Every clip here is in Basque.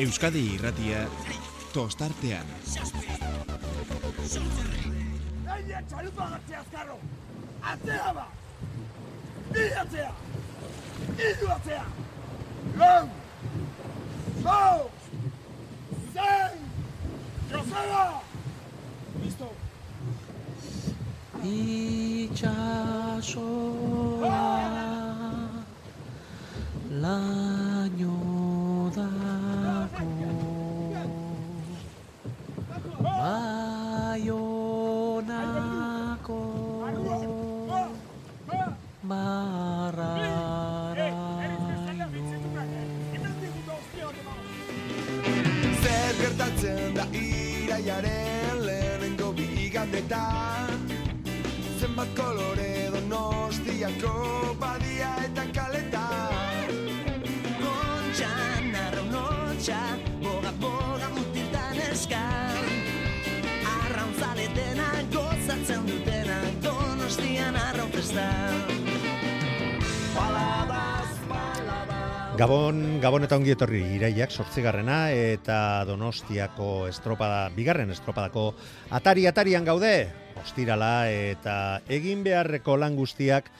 Euskadi irratia tostartean. Naia txalupa gartzea azkarro! Atzea ba! Bi atzea! Iru atzea! Lau! Lau! Zein! Trofea! Listo! itxasoa laino dako bigandetan Zenbat kolore donostiako Gabon, Gabon eta ongi etorri iraiak sortzigarrena eta Donostiako estropada, bigarren estropadako atari atarian gaude, ostirala eta egin beharreko lan guztiak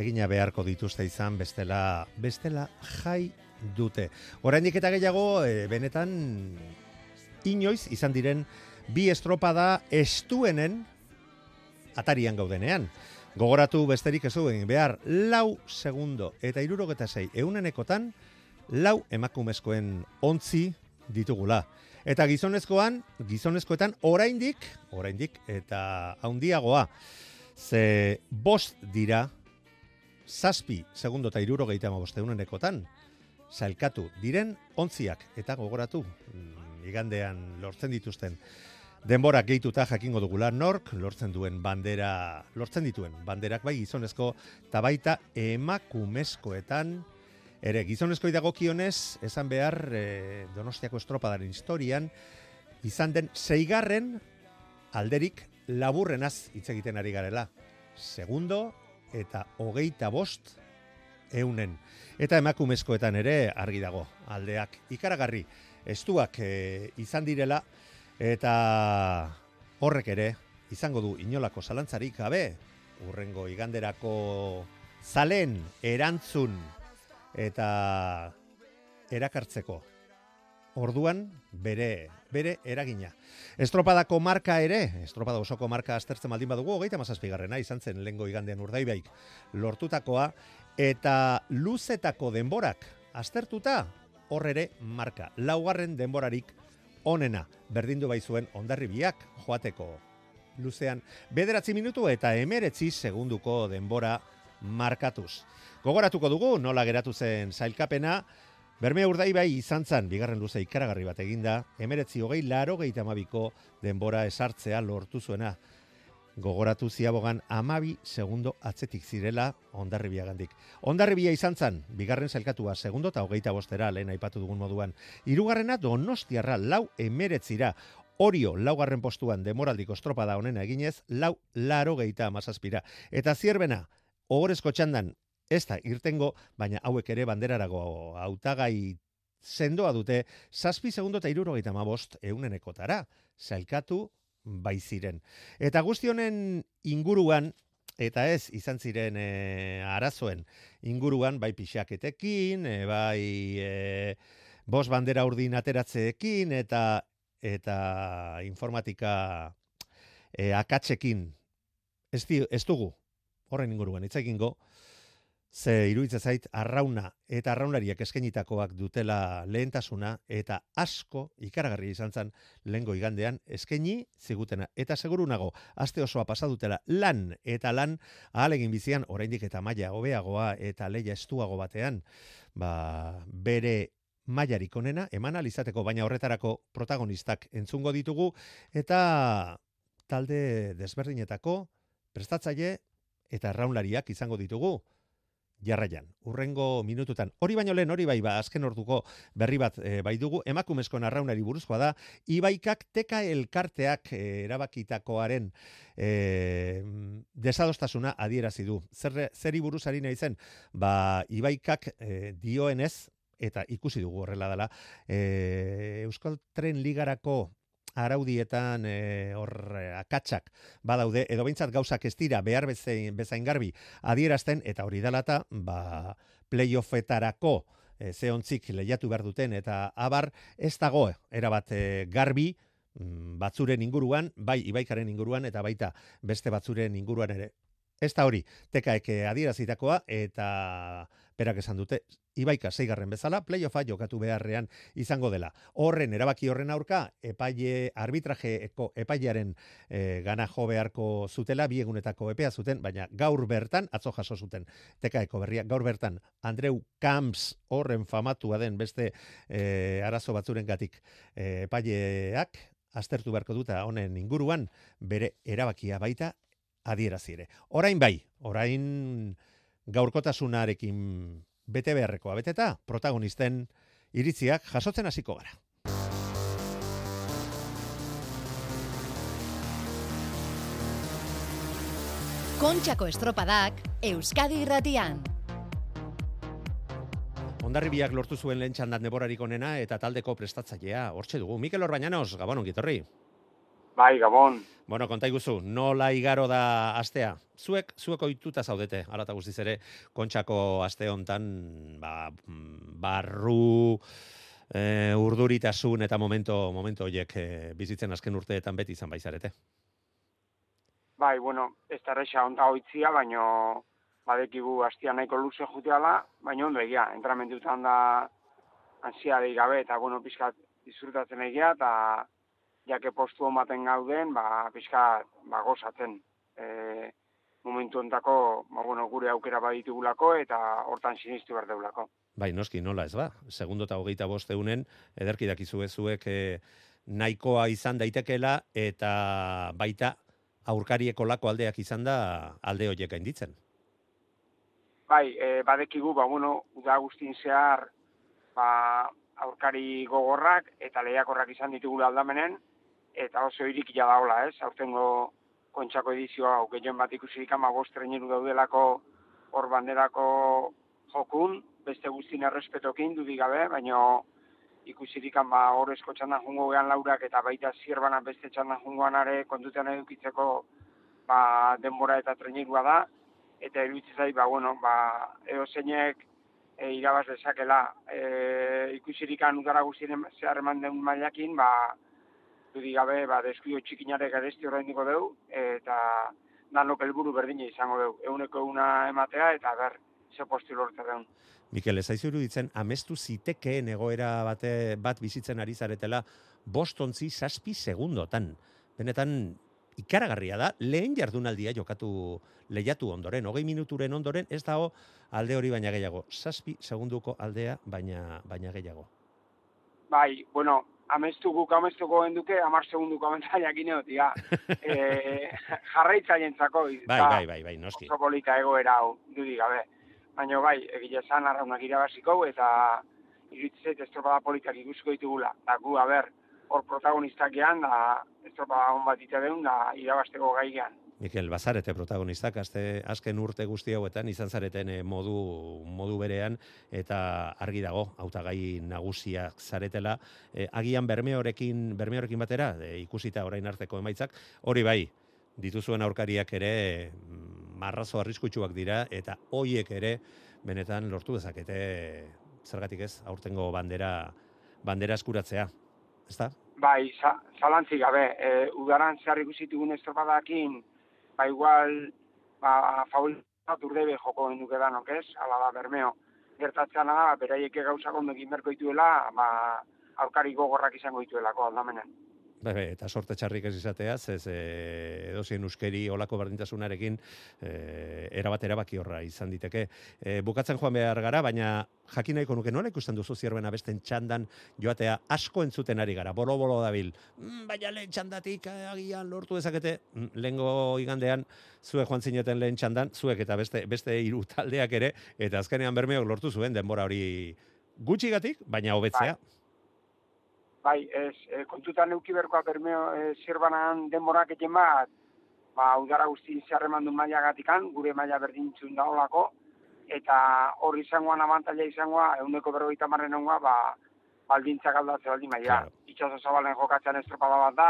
egina beharko dituzte izan bestela bestela jai dute. Oraindik eta gehiago e, benetan inoiz izan diren bi estropada estuenen atarian gaudenean. Gogoratu besterik ez du egin. Behar, lau segundo eta irurogeta zei eunenekotan, lau emakumezkoen ontzi ditugula. Eta gizonezkoan, gizonezkoetan oraindik, oraindik eta haundiagoa, ze bost dira, zazpi segundo eta irurogeita boste eunenekotan, sailkatu diren ontziak. Eta gogoratu mm, igandean lortzen dituzten denborak gehituta jakingo dugula nork lortzen duen bandera lortzen dituen banderak bai gizonezko eta baita emakumezkoetan ere gizonezkoi dagokionez esan behar e, Donostiako estropadaren historian izan den zeigarren alderik laburrenaz hitz egiten ari garela segundo eta hogeita bost eunen. Eta emakumezkoetan ere argi dago, aldeak ikaragarri, estuak e, izan direla, eta horrek ere, izango du inolako zalantzarik gabe, urrengo iganderako zalen erantzun eta erakartzeko. Orduan bere bere eragina. Estropadako marka ere, estropada osoko marka aztertzen baldin badugu, hogeita mazazpigarrena izan zen lengo igandean urdaibaik lortutakoa, eta luzetako denborak aztertuta hor ere marka. Laugarren denborarik onena, berdindu bai zuen ondarribiak joateko luzean. Bederatzi minutu eta emeretzi segunduko denbora markatuz. Gogoratuko dugu, nola geratu zen zailkapena, Bermea urdai bai izan zan, bigarren luze ikaragarri bat eginda, emeretzi hogei laro gehi denbora esartzea lortu zuena. Gogoratu ziabogan amabi segundo atzetik zirela ondarribia gandik. Ondarribia izan zan, bigarren zelkatua segundo eta hogeita bostera lehen aipatu dugun moduan. Hirugarrena donostiarra lau emeretzira. Orio laugarren postuan demoraldiko estropada honena eginez, lau laro geita amazazpira. Eta zierbena, ogorezko txandan, ez da irtengo, baina hauek ere banderarago hautagai sendoa dute, zazpi segundo eta irurogeita mabost eunenekotara, zailkatu bai ziren. Eta guzti honen inguruan, eta ez izan ziren e, arazoen inguruan, bai pixaketekin, e, bai e, bos bandera urdin ateratzeekin, eta eta informatika e, akatsekin ez, di, ez dugu horren inguruan hitz egingo, Ze iruditzen zait arrauna eta arraunariak eskenitakoak dutela lehentasuna eta asko ikaragarri izan zen lengo igandean eskeni zigutena. Eta seguru nago, aste osoa pasa dutela lan eta lan ahalegin bizian oraindik eta maila hobeagoa eta leia estuago batean, ba, bere mailarik onena eman alizateko baina horretarako protagonistak entzungo ditugu eta talde desberdinetako prestatzaile eta arraunlariak izango ditugu jarraian. Urrengo minututan, hori baino lehen, hori bai, ba, azken orduko berri bat e, bai dugu, emakumezko narraunari buruzkoa da, ibaikak teka elkarteak e, erabakitakoaren e, desadostasuna adierazi du. Zer, zeri buruz harina izen, ba, ibaikak e, dioenez, eta ikusi dugu horrela dela, e, Euskal Tren Ligarako araudietan e, hor e, akatsak badaude edo behintzat gauzak ez dira behar bezain, bezain garbi adierazten eta hori dalata ba playoffetarako e, zeontzik lehiatu behar duten eta abar ez dago erabat e, garbi mm, batzuren inguruan, bai ibaikaren inguruan eta baita beste batzuren inguruan ere. Ez da hori, tekaeke adierazitakoa eta berak esan dute, Ibaika zeigarren bezala, playoffa jokatu beharrean izango dela. Horren, erabaki horren aurka, epaile arbitrajeeko epailearen e, gana jo beharko zutela, biegunetako epea zuten, baina gaur bertan, atzo jaso zuten, tekaeko berria, gaur bertan, Andreu Camps horren famatua den beste e, arazo batzuren gatik e, epaileak, aztertu beharko duta honen inguruan, bere erabakia baita adierazi ere. Orain bai, orain gaurkotasunarekin bete beharrekoa beteta, protagonisten iritziak jasotzen hasiko gara. Kontxako estropadak Euskadi irratian. Ondarribiak lortu zuen lehen txandan deborarik onena eta taldeko prestatzailea. Hortxe dugu, Mikel Orbañanos, Gabon ongitorri. Bai, Gabon. Bueno, konta iguzu, nola igaro da astea? Zuek, zuek oituta zaudete, alata guztiz ere, kontxako aste hontan, ba, barru, e, urduritasun eta momento, momento horiek e, bizitzen azken urteetan beti izan baizarete. Bai, bueno, ez da resa onta hoitzia, baino badekigu astia nahiko luze juteala, baina ondo egia, entramentutan da ansia gabe, eta bueno, pizkat disfrutatzen egia, eta jake postu omaten gauden, ba, pixka, ba, gozatzen. E, momentu ontako, ba, bueno, gure aukera baditugulako eta hortan sinistu behar deulako. Bai, noski, nola ez ba? Segundo eta hogeita boste unen, ederki dakizu ezuek e, nahikoa izan daitekela eta baita aurkarieko lako aldeak izan da alde horiek gainditzen. Bai, e, badekigu, ba, bueno, uda guztin zehar, ba, aurkari gogorrak eta lehiakorrak izan ditugula aldamenen, eta oso irik ja daola, ez? Aurtengo kontxako edizioa, hau gehien bat ikusirik ama bostreneru daudelako hor banderako jokun, beste guztien errespetokin dudik gabe, baina ikusirik ba hor esko txandan jungo gehan laurak eta baita zirbana beste txandan jungoan are kontutean edukitzeko ba, denbora eta trenerua da, eta eruditzen ba, bueno, ba, eo zeinek e, irabaz dezakela e, ikusirik udara guztien zehar eman den mailakin, ba, dudi gabe, ba, deskuio txikinarek adesti horrein diko deu, eta danok helburu berdina izango deu. Euneko una ematea, eta ber, ze posti lortza deun. Mikel, ez aizu ditzen, amestu zitekeen egoera bate, bat bizitzen ari zaretela, bostontzi saspi segundotan. Benetan, ikaragarria da, lehen jardunaldia jokatu lehiatu ondoren, hogei minuturen ondoren, ez dago alde hori baina gehiago. Saspi segunduko aldea baina, baina gehiago. Bai, bueno, amestu guk amestuko genduke, amar segunduko amentzaiak ineotia. e, jarraitzaileen zako. Bai, bai, bai, bai, noski. Oso polita egoera hau, dudik gabe. Baina bai, egile zan arraunak irabaziko, eta irutzet estropada politak ikusiko ditugula. Da gu, haber, hor protagonistak gehan, da estropada hon bat ite da irabazteko gai gehan. Mikel, bazarete protagonistak, azte, azken urte guzti hauetan, izan zareten eh, modu, modu berean, eta argi dago, hautagai nagusiak zaretela, e, agian bermeorekin, bermeorekin batera, e, ikusita orain arteko emaitzak, hori bai, dituzuen aurkariak ere, mm, marrazo arriskutsuak dira, eta hoiek ere, benetan lortu dezakete, zergatik ez, aurtengo bandera, bandera eskuratzea, ezta? Bai, zalantzik gabe, e, udaran zehar ikusitugun estropadakin, ba igual ba favorita urdebe joko genuke danok, ez? Hala da bermeo. Gertatzen da, beraiek gauzak ondo egin berko dituela, ba aurkari gogorrak izango dituelako aldamenen. Bai, bai, eta sorte txarrik ez izatea, ez e, edozien uskeri olako berdintasunarekin e, erabat erabaki horra izan diteke. E, bukatzen joan behar gara, baina jakin nahiko nuke nola ikusten duzu zierben abesten txandan joatea asko entzuten ari gara, bolo-bolo dabil. Mm, baina lehen txandatik agian lortu dezakete, mm, lehengo igandean zuek joan zineten lehen txandan, zuek eta beste, beste iru taldeak ere, eta azkenean bermeok lortu zuen denbora hori gutxigatik, baina hobetzea. Bai bai, ez, e, kontutan euki berkoa bermeo e, zirbanan denborak egin bat, ba, udara guzti zerreman du maila gatikan, gure maila berdintzun da eta hor izangoan abantaila izangoa, eguneko berrogeita marren ongoa, ba, baldintzak aldatze baldin maia. Claro. Itxaso zabalen jokatzean estropada bat da,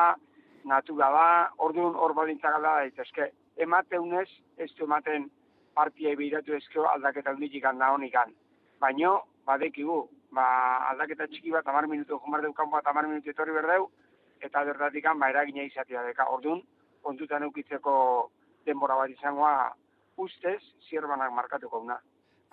natura da, orduan hor baldintzak alda daitezke. Emateunez, ez du ematen partiai behiratu ezkeo aldaketa hunditik handa honikan. Baino, badekigu, ba, aldaketa txiki bat, amar minutu, jomar deu kanpoa, amar minutu etorri berdeu, eta bertatik ba, eragina izatea deka. Orduan, kontutan eukitzeko denbora bat izangoa, ustez, zierbanak markatuko una.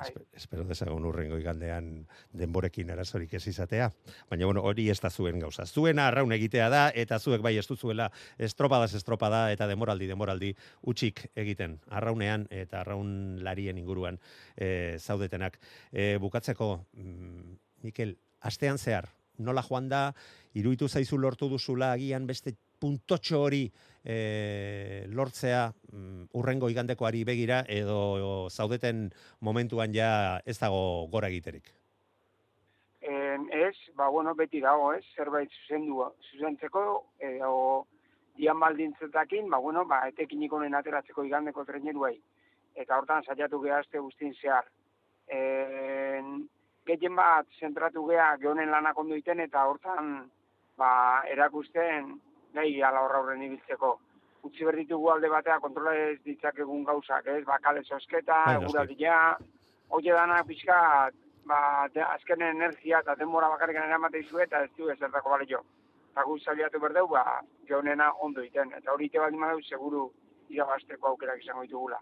Espe- Espero dezagun urrengo igandean denborekin arazorik ez izatea. Baina bueno, hori ez da zuen gauza. Zuena arraun egitea da eta zuek bai ez duzuela estropadas estropada eta demoraldi demoraldi utxik egiten. Arraunean eta arraun larien inguruan e, zaudetenak. E, bukatzeko, mm, Mikel, astean zehar, nola joan da, iruditu zaizu lortu duzula agian beste puntotxo hori e, lortzea mm, urrengo igandekoari begira edo zaudeten momentuan ja ez dago gora egiterik. En, ez, ba, bueno, beti dago, ez, zerbait zuzendu, zuzentzeko, edo dian baldintzetakin, ba, bueno, ba, etekinik honen ateratzeko igandeko treneruai. Eta hortan saiatu geha azte guztin zehar. En, gehien bat zentratu geha gehonen lanak ondo iten, eta hortan, ba, erakusten, nahi ala horra horren ibiltzeko. Utsi berditugu alde batea kontrola ez ditzakegun gauzak, ez, ba, kale sosketa, Bai, eguradia, oie danak pixka, ba, de, azkenen energia eta denbora bakarrik eramate izu eta ez du ezertako balio. Eta gu saliatu berdeu, ba, geonena ondo iten. Eta hori ite baldin seguru irabasteko aukerak izango ditugula.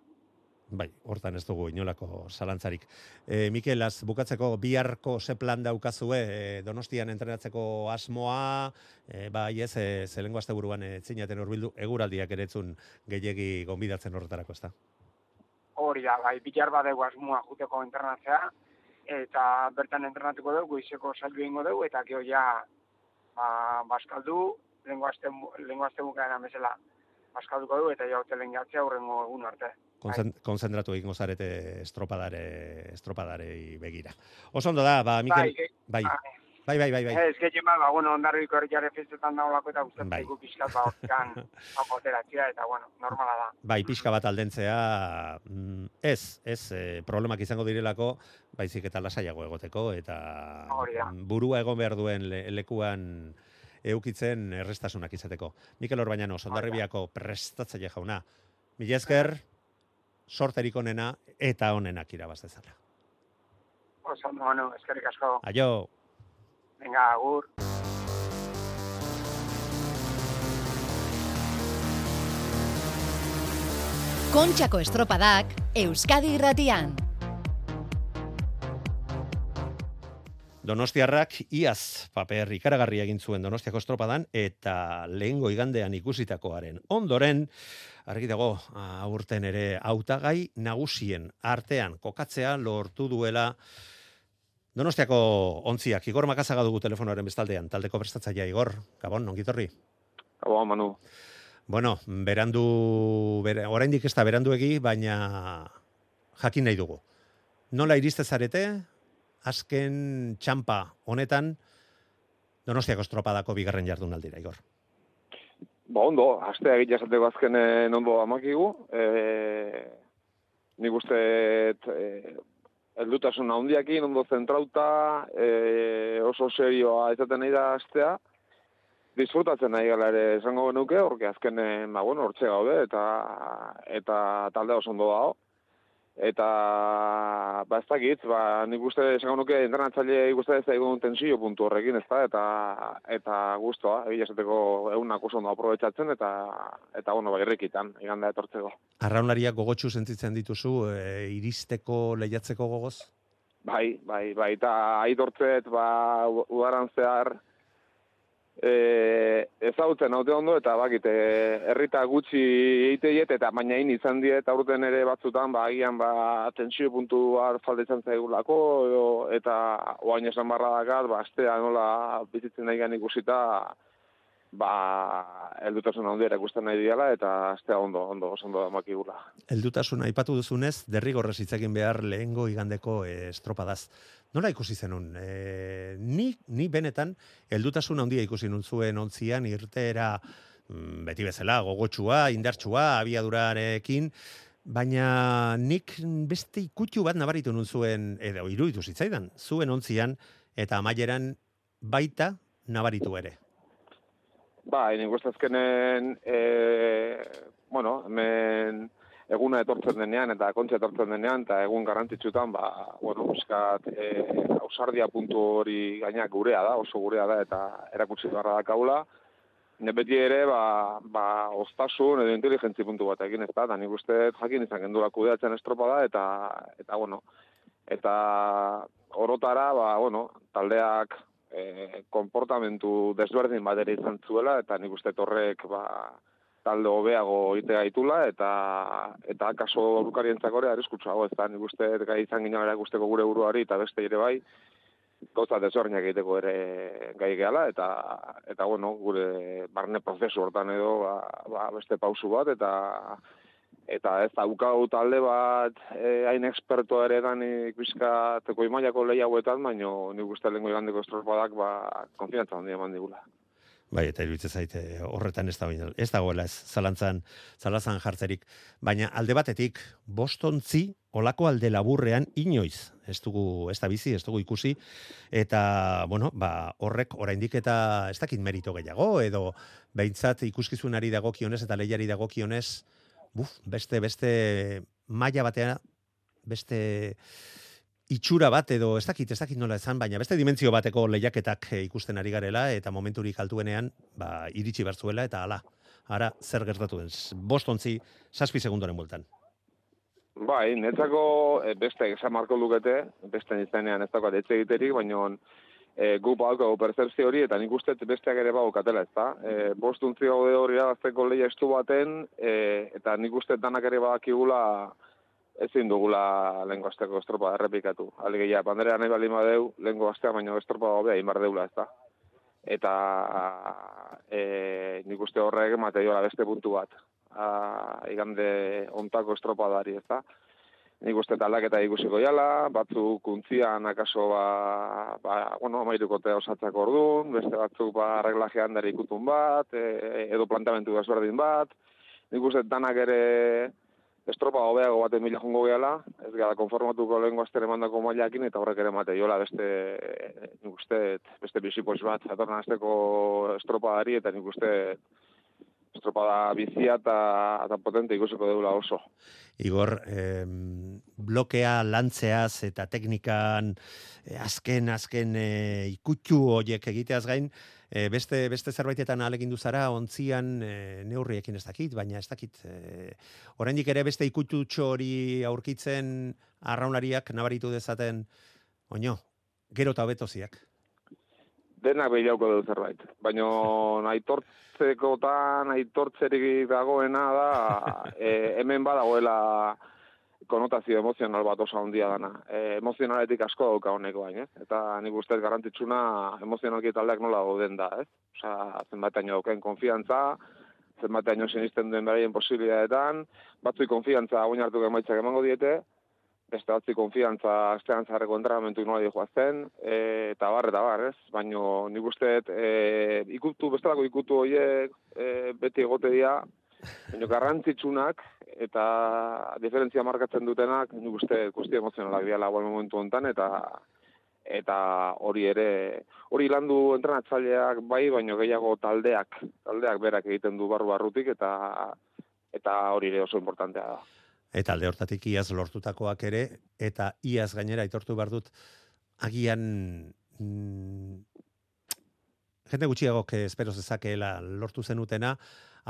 Bai, hortan ez dugu inolako zalantzarik. E, Mikel, az bukatzeko biharko ze plan daukazue e, Donostian entrenatzeko asmoa, e, bai ez, e, zelengo azte buruan e, zinaten urbildu, eguraldiak eretzun gehiegi gonbidatzen horretarako, ezta? Hori da, bai, bilar badegu asmoa juteko entrenatzea, eta bertan entrenatuko dugu, goizeko saldu egingo dugu, eta gero ja, ba, baskaldu, lengo azte, lengo bukaeran bezala, baskalduko dugu, eta ja hotelen gatzea hurrengo egun arte. Konzen, konzentratu egingo zarete estropadare, estropadarei begira. Oso ondo da, ba, Mikel, ge- bai, bai, bai, bai, bai. Ez, gehien ba, bueno, ondarriko herriare festetan dagoelako eta gustatzen Bai. pixkat ba, hortikan, hau ateratzea, eta, bueno, normala da. Bai, pixka bat aldentzea, mm, ez, ez, e, problemak izango direlako, baizik eta lasaiago egoteko, eta burua egon behar duen le- lekuan eukitzen errestasunak izateko. Mikel Orbañano, Sondarribiako prestatzaile jauna. Mila esker, sorterik onena eta onenak irabaz dezala. Oso, bueno, eskerrik asko. Aio! Venga, agur. Kontxako estropadak Euskadi irratian. Donostiarrak iaz paper ikaragarri egin zuen Donostiako estropadan eta lehengo igandean ikusitakoaren ondoren argi dago aurten ere hautagai nagusien artean kokatzea lortu duela Donostiako ontziak Igor Makazaga dugu telefonoaren bestaldean taldeko prestatzailea Igor Gabon ongitorri Gabo, Manu. Bueno, berandu, bere, oraindik ez da beranduegi, baina jakin nahi dugu. Nola iriste zarete, azken txampa honetan, Donostiako estropadako bigarren jardunaldira, Igor. Ba, ondo, astea egitea esateko azkenen ondo amakigu. E, nik uste e, eldutasun handiakin, ondo zentrauta, e, oso serioa izaten nahi da astea. Disfrutatzen nahi gala ere esango genuke, orke azkenen, ba, bueno, hortxe gaude, eta, eta talde oso ondo dago. Eta, ba, ez dakit, ba, nik uste esango nuke entrenatzaile ikuste ez da egun tensio puntu horrekin, ez da, eta, eta guztua, egia esateko egunak oso ondo aprobetsatzen, eta, eta bueno, ba, irrikitan, iganda etortzeko. Arraunlariak gogotsu sentitzen dituzu, e, iristeko lehiatzeko gogoz? Bai, bai, bai, eta aitortzet, ba, udaran zehar, e, ezagutzen haute ondo, eta bakit, e, herrita gutxi eiteiet, eta baina hain izan diet aurten ere batzutan, ba, agian, ba, tensio puntu har faldetzen zaigulako, edo, eta oain esan barra dakat, ba, astea nola bizitzen nahi ikusita, ba, eldutasun handiera ikusten nahi diala, eta astea ondo, ondo, oso ondo makigula. Heldutasuna aipatu duzunez, derrigorrez hitz egin behar lehengo igandeko e, estropadaz. Nola ikusi zenun? E, ni, ni benetan, heldutasun handia ikusi nun zuen ontzian, irteera mm, beti bezala, gogotsua, indartsua, abiadurarekin, baina nik beste ikutxu bat nabaritu nun zuen, edo iruditu zitzaidan, zuen ontzian, eta amaieran baita nabaritu ere. Ba, nik uste azkenen, e, bueno, hemen eguna etortzen denean eta kontxe etortzen denean eta egun garrantzitsutan, ba, bueno, buskat, e, ausardia puntu hori gainak gurea da, oso gurea da eta erakutsi beharra da kaula. Ne beti ere, ba, ba, ostasun edo inteligentzi puntu bat egin ez da, da nik uste jakin izan gendura kudeatzen estropada eta, eta bueno, eta orotara, ba, bueno, taldeak e, konportamentu desberdin bat ere izan zuela, eta nik uste horrek ba, talde hobeago ite gaitula, eta eta kaso orukarientzako ere arriskutsuago, ez da, nik uste gai izan ginen ere guzteko gure buruari, eta beste ere bai, gauza desberdinak egiteko ere gai gehala, eta, eta bueno, gure barne prozesu hortan edo ba, ba, beste pausu bat, eta eta ez daukau talde bat eh, hain experto ere dan ikuska teko imaiako lehi hauetan, baino nik uste lehenko igandeko estropadak ba, konfiantza handia eman digula. Bai, eta iruditzen zaite horretan ez da ez dagoela ez zalantzan, zalazan jartzerik. Baina alde batetik, bostontzi olako alde laburrean inoiz, ez dugu, ez da bizi, ez dugu ikusi, eta, bueno, ba, horrek oraindik eta ez dakit merito gehiago, edo behintzat ikuskizunari dagokionez eta lehiari dagokionez, buf, beste, beste maila batean, beste itxura bat edo ez dakit, ez dakit nola ezan, baina beste dimentsio bateko lehiaketak eh, ikusten ari garela eta momenturik altuenean, ba, iritsi bertzuela eta hala. Ara, zer gertatu den? Bostontzi, saspi segundoren bultan. Bai, netzako eh, beste esan marko lukete, beste nizenean ez dagoat etxe egiterik, baina e, gu bauko percepzio hori, eta nik uste besteak ere bau katela, ez da? E, bostuntzi gaude hori azteko lehia estu baten, e, eta nik uste danak ere badakigula ezin dugula lengo azteko estropa errepikatu. Alegia, pandera nahi bali madeu, lengo aztea baino estropa hobea inbar deula, ez da? Eta e, nik uste horrek mateiola beste puntu bat. A, igande ontako estropa dari, ez da? Nik uste eta ikusiko jala, batzuk kuntzian akaso ba, ba bueno, amairuko te osatzako orduan, beste batzuk ba arreglajean dari ikutun bat, e, edo plantamentu desberdin bat, nik uste danak ere estropa hobeago bat mila jongo gehala, ez gara konformatuko lehen guazten emandako mailakin, eta horrek ere mate jola beste, nik uste, beste bisipoz bat, atorna azteko estropa dari, eta nik uste estropada bizia eta, eta potente ikusiko deula oso. Igor, eh, blokea lantzeaz eta teknikan eh, azken, azken eh, ikutxu horiek egiteaz gain, eh, beste, beste zerbaitetan alegindu zara, ontzian eh, neurriekin ez dakit, baina ez dakit. Eh, oraindik ere beste ikutxu hori aurkitzen arraunariak nabaritu dezaten, oino, gero eta hobetoziak denak behiauko dut zerbait. Baina aitortzekotan, aitortzerik dagoena da, e, hemen badagoela konotazio emozional bat oso handia dana. E, emozionaletik asko dauka honeko bain, Eta nik ustez garantitxuna emozionalki taldeak nola gauden da, ez? Osa, zenbatean dauken konfiantza, zenbatean sinisten duen beraien posibilitatean, batzui konfiantza oin hartu gemaitzak emango diete, beste batzi konfiantza astean zarreko entrenamentu nola dihoa zen, e, eta bar, eta bar, ez? Baina nik uste, e, ikutu, bestelako ikutu horiek e, beti egote dira, baina garrantzitsunak eta diferentzia markatzen dutenak, nik uste, kusti emozionalak dira lagoen momentu honetan, eta eta hori ere, hori landu entrenatzaileak bai, baino gehiago taldeak, taldeak berak egiten du barru barrutik, eta eta hori ere oso importantea da. Eta alde hortatik iaz lortutakoak ere, eta iaz gainera aitortu behar dut, agian mm, jende gutxiago que espero zezakeela lortu zenutena,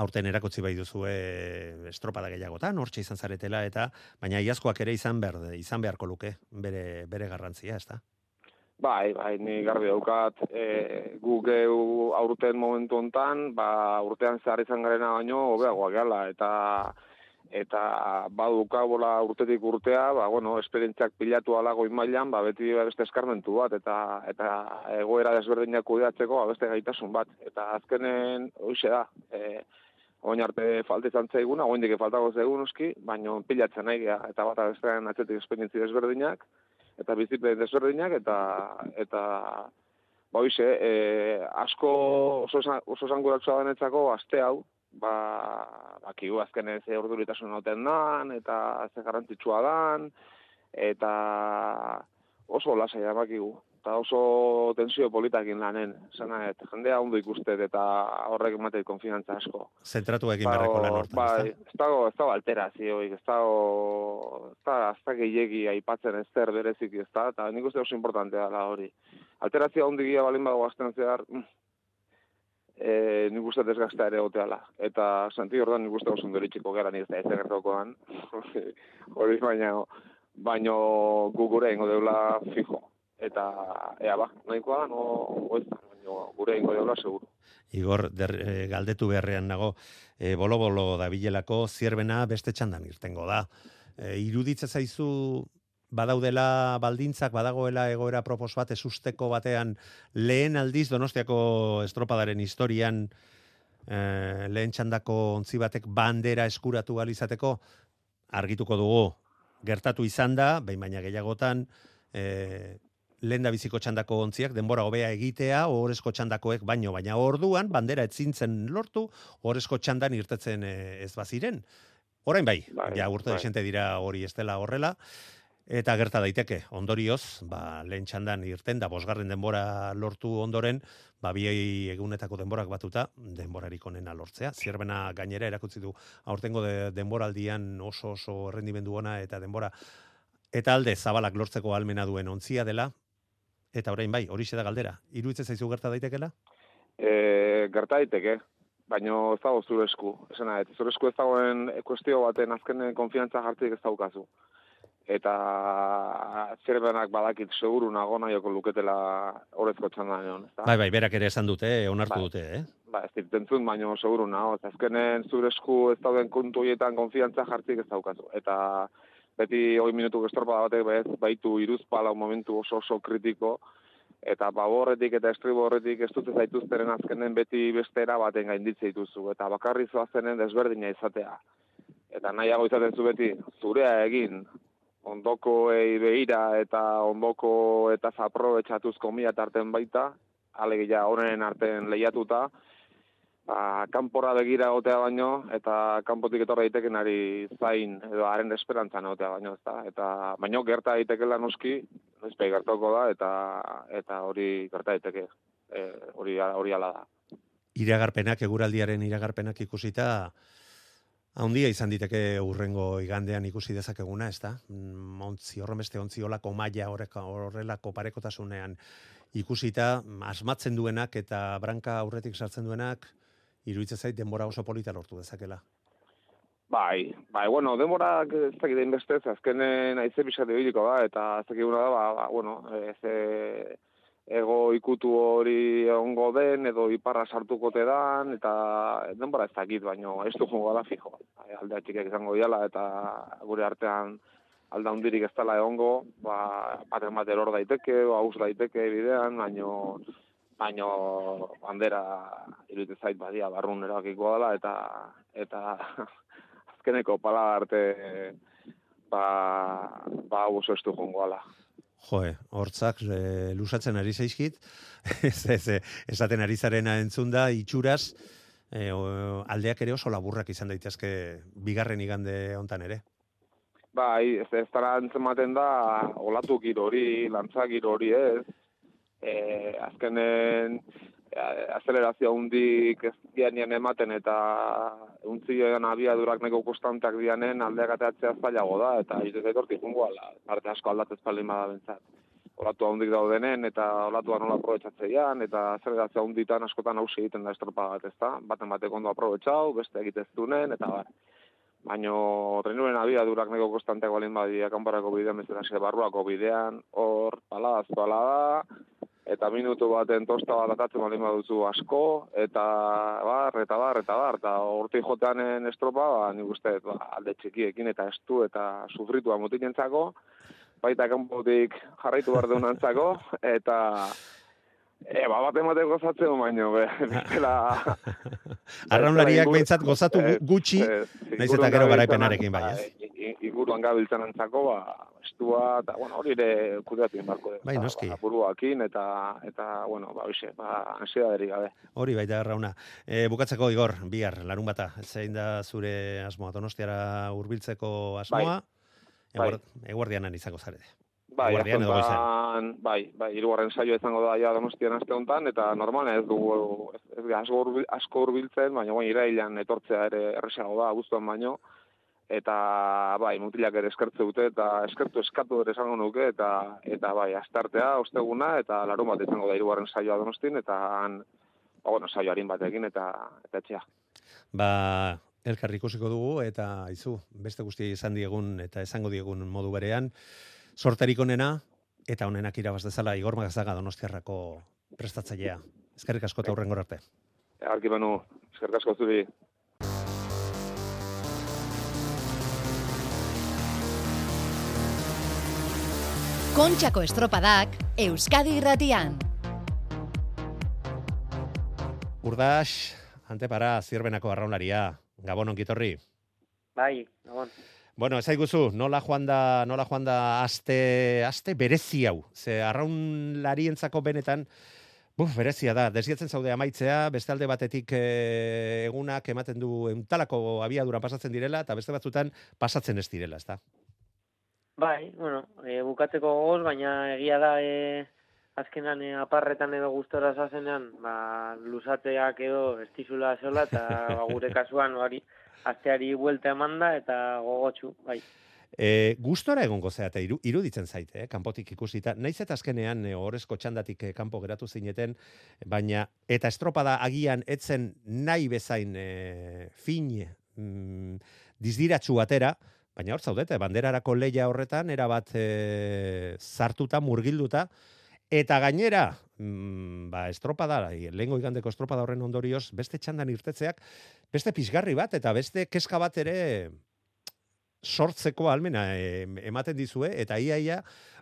aurten erakutsi bai duzu e, estropada gehiagotan, hortxe izan zaretela, eta baina iazkoak ere izan behar, izan beharko luke, bere, bere garrantzia, ez da? Bai, bai, ni garbi daukat, e, gu geu aurten momentu hontan, ba, urtean zehar izan garena baino, hobeagoa gala, eta eta baduka bola urtetik urtea, ba, bueno, esperientziak pilatu alago mailan, ba, beti beste eskarmentu bat, eta eta egoera desberdinak kudeatzeko ba, beste gaitasun bat. Eta azkenen, hoxe da, e, oin arte falta izan zaiguna, oin dike faltago zaigun uski, baina pilatzen nahi gea, eta bat abestean atzetik esperientzi desberdinak, eta bizipen desberdinak, eta, eta ba, hoxe, e, asko oso, oso zanguratza denetzako, aste hau, ba, bakigu azkenen ze orduritasun noten dan, eta ze garrantzitsua dan, eta oso lasai bakigu. Eta oso tensio politakin lanen, zena, eta jendea ondo ikuste eta horrek ematei konfinantza asko. Zentratu egin beharreko lan hortan, ezta? ez dago, ez dago alterazioik, ez dago, ez da, ez da gehiegi aipatzen ez zer berezik ez da, eta nik uste oso importantea da hori. Alterazioa hondigia balin bago azten zehar, mm, e, nik uste desgaztea ere goteala. Eta senti ordan nik uste oso ondoritxiko gara nik ez da ez gertokoan, hori baina, baino gu gure ingo deula fijo. Eta, ea ba, nahikoa, no, o ez da, baino gure ingo deula seguru. Igor, der, eh, galdetu beharrean nago, e, bolo-bolo dabilelako zierbena beste txandan irtengo da. E, iruditza zaizu badaudela baldintzak, badagoela egoera propos bat esusteko batean lehen aldiz Donostiako estropadaren historian e, lehen txandako ontzi batek bandera eskuratu ahal izateko argituko dugu gertatu izan da, behin baina gehiagotan e, lehen biziko txandako ontziak denbora hobea egitea, ohorezko txandakoek baino, baina orduan bandera etzintzen lortu, ohorezko txandan irtetzen e, ez baziren. Orain bai, Bai, ja urte bai. desente dira hori ez dela horrela, eta gerta daiteke, ondorioz, ba, lehen txandan irten da, bosgarren denbora lortu ondoren, ba, bi egunetako denborak batuta, denborarik onena lortzea. Zierbena gainera erakutsi du, aurtengo de, denboraldian oso oso errendimendu ona eta denbora, eta alde zabalak lortzeko almena duen ontzia dela, eta orain bai, hori da galdera. Iruditzen zaizu gerta daitekela? E, gerta daiteke, baino ez dago zure esku. Esena, eta zure esku ez dagoen kuestio baten azkenen konfiantza jartzik ez daukazu. Eta zerbenak badakit seguru nago nahioko luketela horrezko txandan egon? Bai, bai, berak ere esan dute, onartu Bai. dute, eh? Ba, ez dit entzun, baino seguru nago. Azkenen zure esku ez dauden kontu horietan konfiantza jartzik ez daukazu. Eta beti hoi minutu gestorpa batek bez, baitu iruzpala momentu oso oso kritiko, eta baborretik eta estribo horretik ez dute zaituzteren azkenen beti bestera baten gainditze dituzu, eta bakarri zoazenen desberdina izatea. Eta nahiago izaten zu beti, zurea egin, ondokoei behira eta ondoko eta zaprobetxatuz komia tarten baita, alegia honen arten lehiatuta, ba, kanpora begira egotea baino, eta kanpotik etorra daiteken ari zain, edo haren esperantzan egotea baino, ezta? Eta baino gerta daitekela noski, noizpai gertoko da, eta eta hori gerta daiteke. E, hori hori ala da. iragarpenak, eguraldiaren iragarpenak ikusita, Haundia izan diteke urrengo igandean ikusi dezakeguna, ez da? Ontzi, horremeste ontzi olako maila horrelako parekotasunean ikusita, asmatzen duenak eta branka aurretik sartzen duenak, iruditzen zait denbora oso polita lortu dezakela. Bai, bai, bueno, denborak ez dakit den bestez, azkenen aize biliko da, eta ez dakiguna da, ba, ba, bueno, ez ego ikutu hori ongo den, edo iparra sartuko te dan, eta denbora ez dakit, baino ez du jongo da fijo. Bai, Aldea txikek izango diala, eta gure artean alda hundirik ez dela egongo, ba, baten bat eror daiteke, o haus daiteke bidean, baino, baino bandera iruditzen zait badia barrun erabakiko dela, eta, eta azkeneko pala arte ba, ba oso estu jongo ala. Joe, hortzak e, lusatzen ari zaizkit, ez, ez, e, esaten ari zarena entzunda, itxuraz, e, o, aldeak ere oso laburrak izan daitezke bigarren igande hontan ere. Bai, ez, ez dara antzematen da, olatu giro hori, lantza giro hori ez, e, azkenen azelerazio hundik ez dianien ematen eta untzioen abiadurak neko konstanteak dianen aldeak ateatzea zailago da, eta iruditzen hortik jungo ala, parte asko aldatzez palin bada bentzat. Olatu handik daudenen, eta olatua nola aprobetsatzeian, eta azelerazio hunditan askotan hausi egiten da estropa bat, ezta? Baten batek ondo aprobetsau, beste egitez dunen, eta bar. Baino, trenuren abiadurak neko konstanteak balin badia, kanparako bidean, bezala barruako bidean, hor, palaz, palada, eta minutu baten tosta bat atatzen balin baduzu asko, eta bar, eta bar, eta bar, eta horti joteanen estropa, ba, nik uste, ba, alde txikiekin eta estu eta sufritua mutikentzako, baita kanpotik jarraitu behar deunantzako, eta E, ba, bat ematen gozatzen baino, be, bestela... Arraunlariak behintzat gozatu gu- Eh, gutxi, eh, naiz eta gero garaipenarekin bai, ez? bai, Inguruan gabiltzan antzako, ba, estua, eta, bueno, hori ere kudeatu egin barko. Bai, noski. Ba, buruakin, eta, eta, bueno, ba, hoxe, ba, ansiedaderi gabe. Hori baita errauna. E, bukatzeko igor, bihar, larun bata, zein da zure asmoa, donostiara hurbiltzeko asmoa? Bai. Eguer, Eguerdianan izango zarete. Bai, goizean. azkentan, bai, bai, hirugarren saio izango da ja Donostian aste honetan eta normal ez dugu ez, ez asko, asko hurbiltzen, baina bueno, irailan etortzea ere erresago da abuztuan baino eta bai, mutilak ere eskertze dute eta eskertu eskatu ere esango nuke eta eta bai, astartea, osteguna eta larun bat izango da hirugarren saioa Donostin eta han ba, bueno, saio harin batekin eta eta etxea. Ba, elkar ikusiko dugu eta izu, beste guzti izan diegun eta esango diegun modu berean, sorterik onena eta onenak irabaz dezala Igor Magazaga Donostiarrako prestatzailea. Eskerrik asko eta hurrengor arte. Arki banu, eskerrik asko zuri. Kontxako estropadak Euskadi irratian. Urdax, antepara zirbenako arraunlaria, Gabon onkitorri. Bai, gabon. Bueno, ez aiguzu, nola joan da, nola joan da aste, aste berezi hau. Ze arraunlarientzako benetan, buf, berezia da. Desietzen zaude amaitzea, beste alde batetik eh, egunak ematen du entalako abiadura pasatzen direla, eta beste batzutan pasatzen ez direla, ezta? Bai, bueno, e, bukatzeko gogoz, baina egia da e, azkenan e, aparretan edo gustora zazenean, ba, luzateak edo estizula zola, eta ba, gure kasuan hori asteari buelta emanda eta gogotsu, bai. E, gustora egongo zea eta iru, iruditzen zaite, eh, kanpotik ikusita. Naiz eta azkenean e, horrezko txandatik eh, kanpo geratu zineten, baina eta estropada agian etzen nahi bezain e, fin mm, dizdiratsu atera, baina hor zaudete, banderarako leia horretan erabat e, zartuta, murgilduta, eta gainera, mm, ba, estropada, lehengo igandeko estropada horren ondorioz, beste txandan irtetzeak, beste pizgarri bat, eta beste keska bat ere sortzeko almena em, ematen dizue eta iaia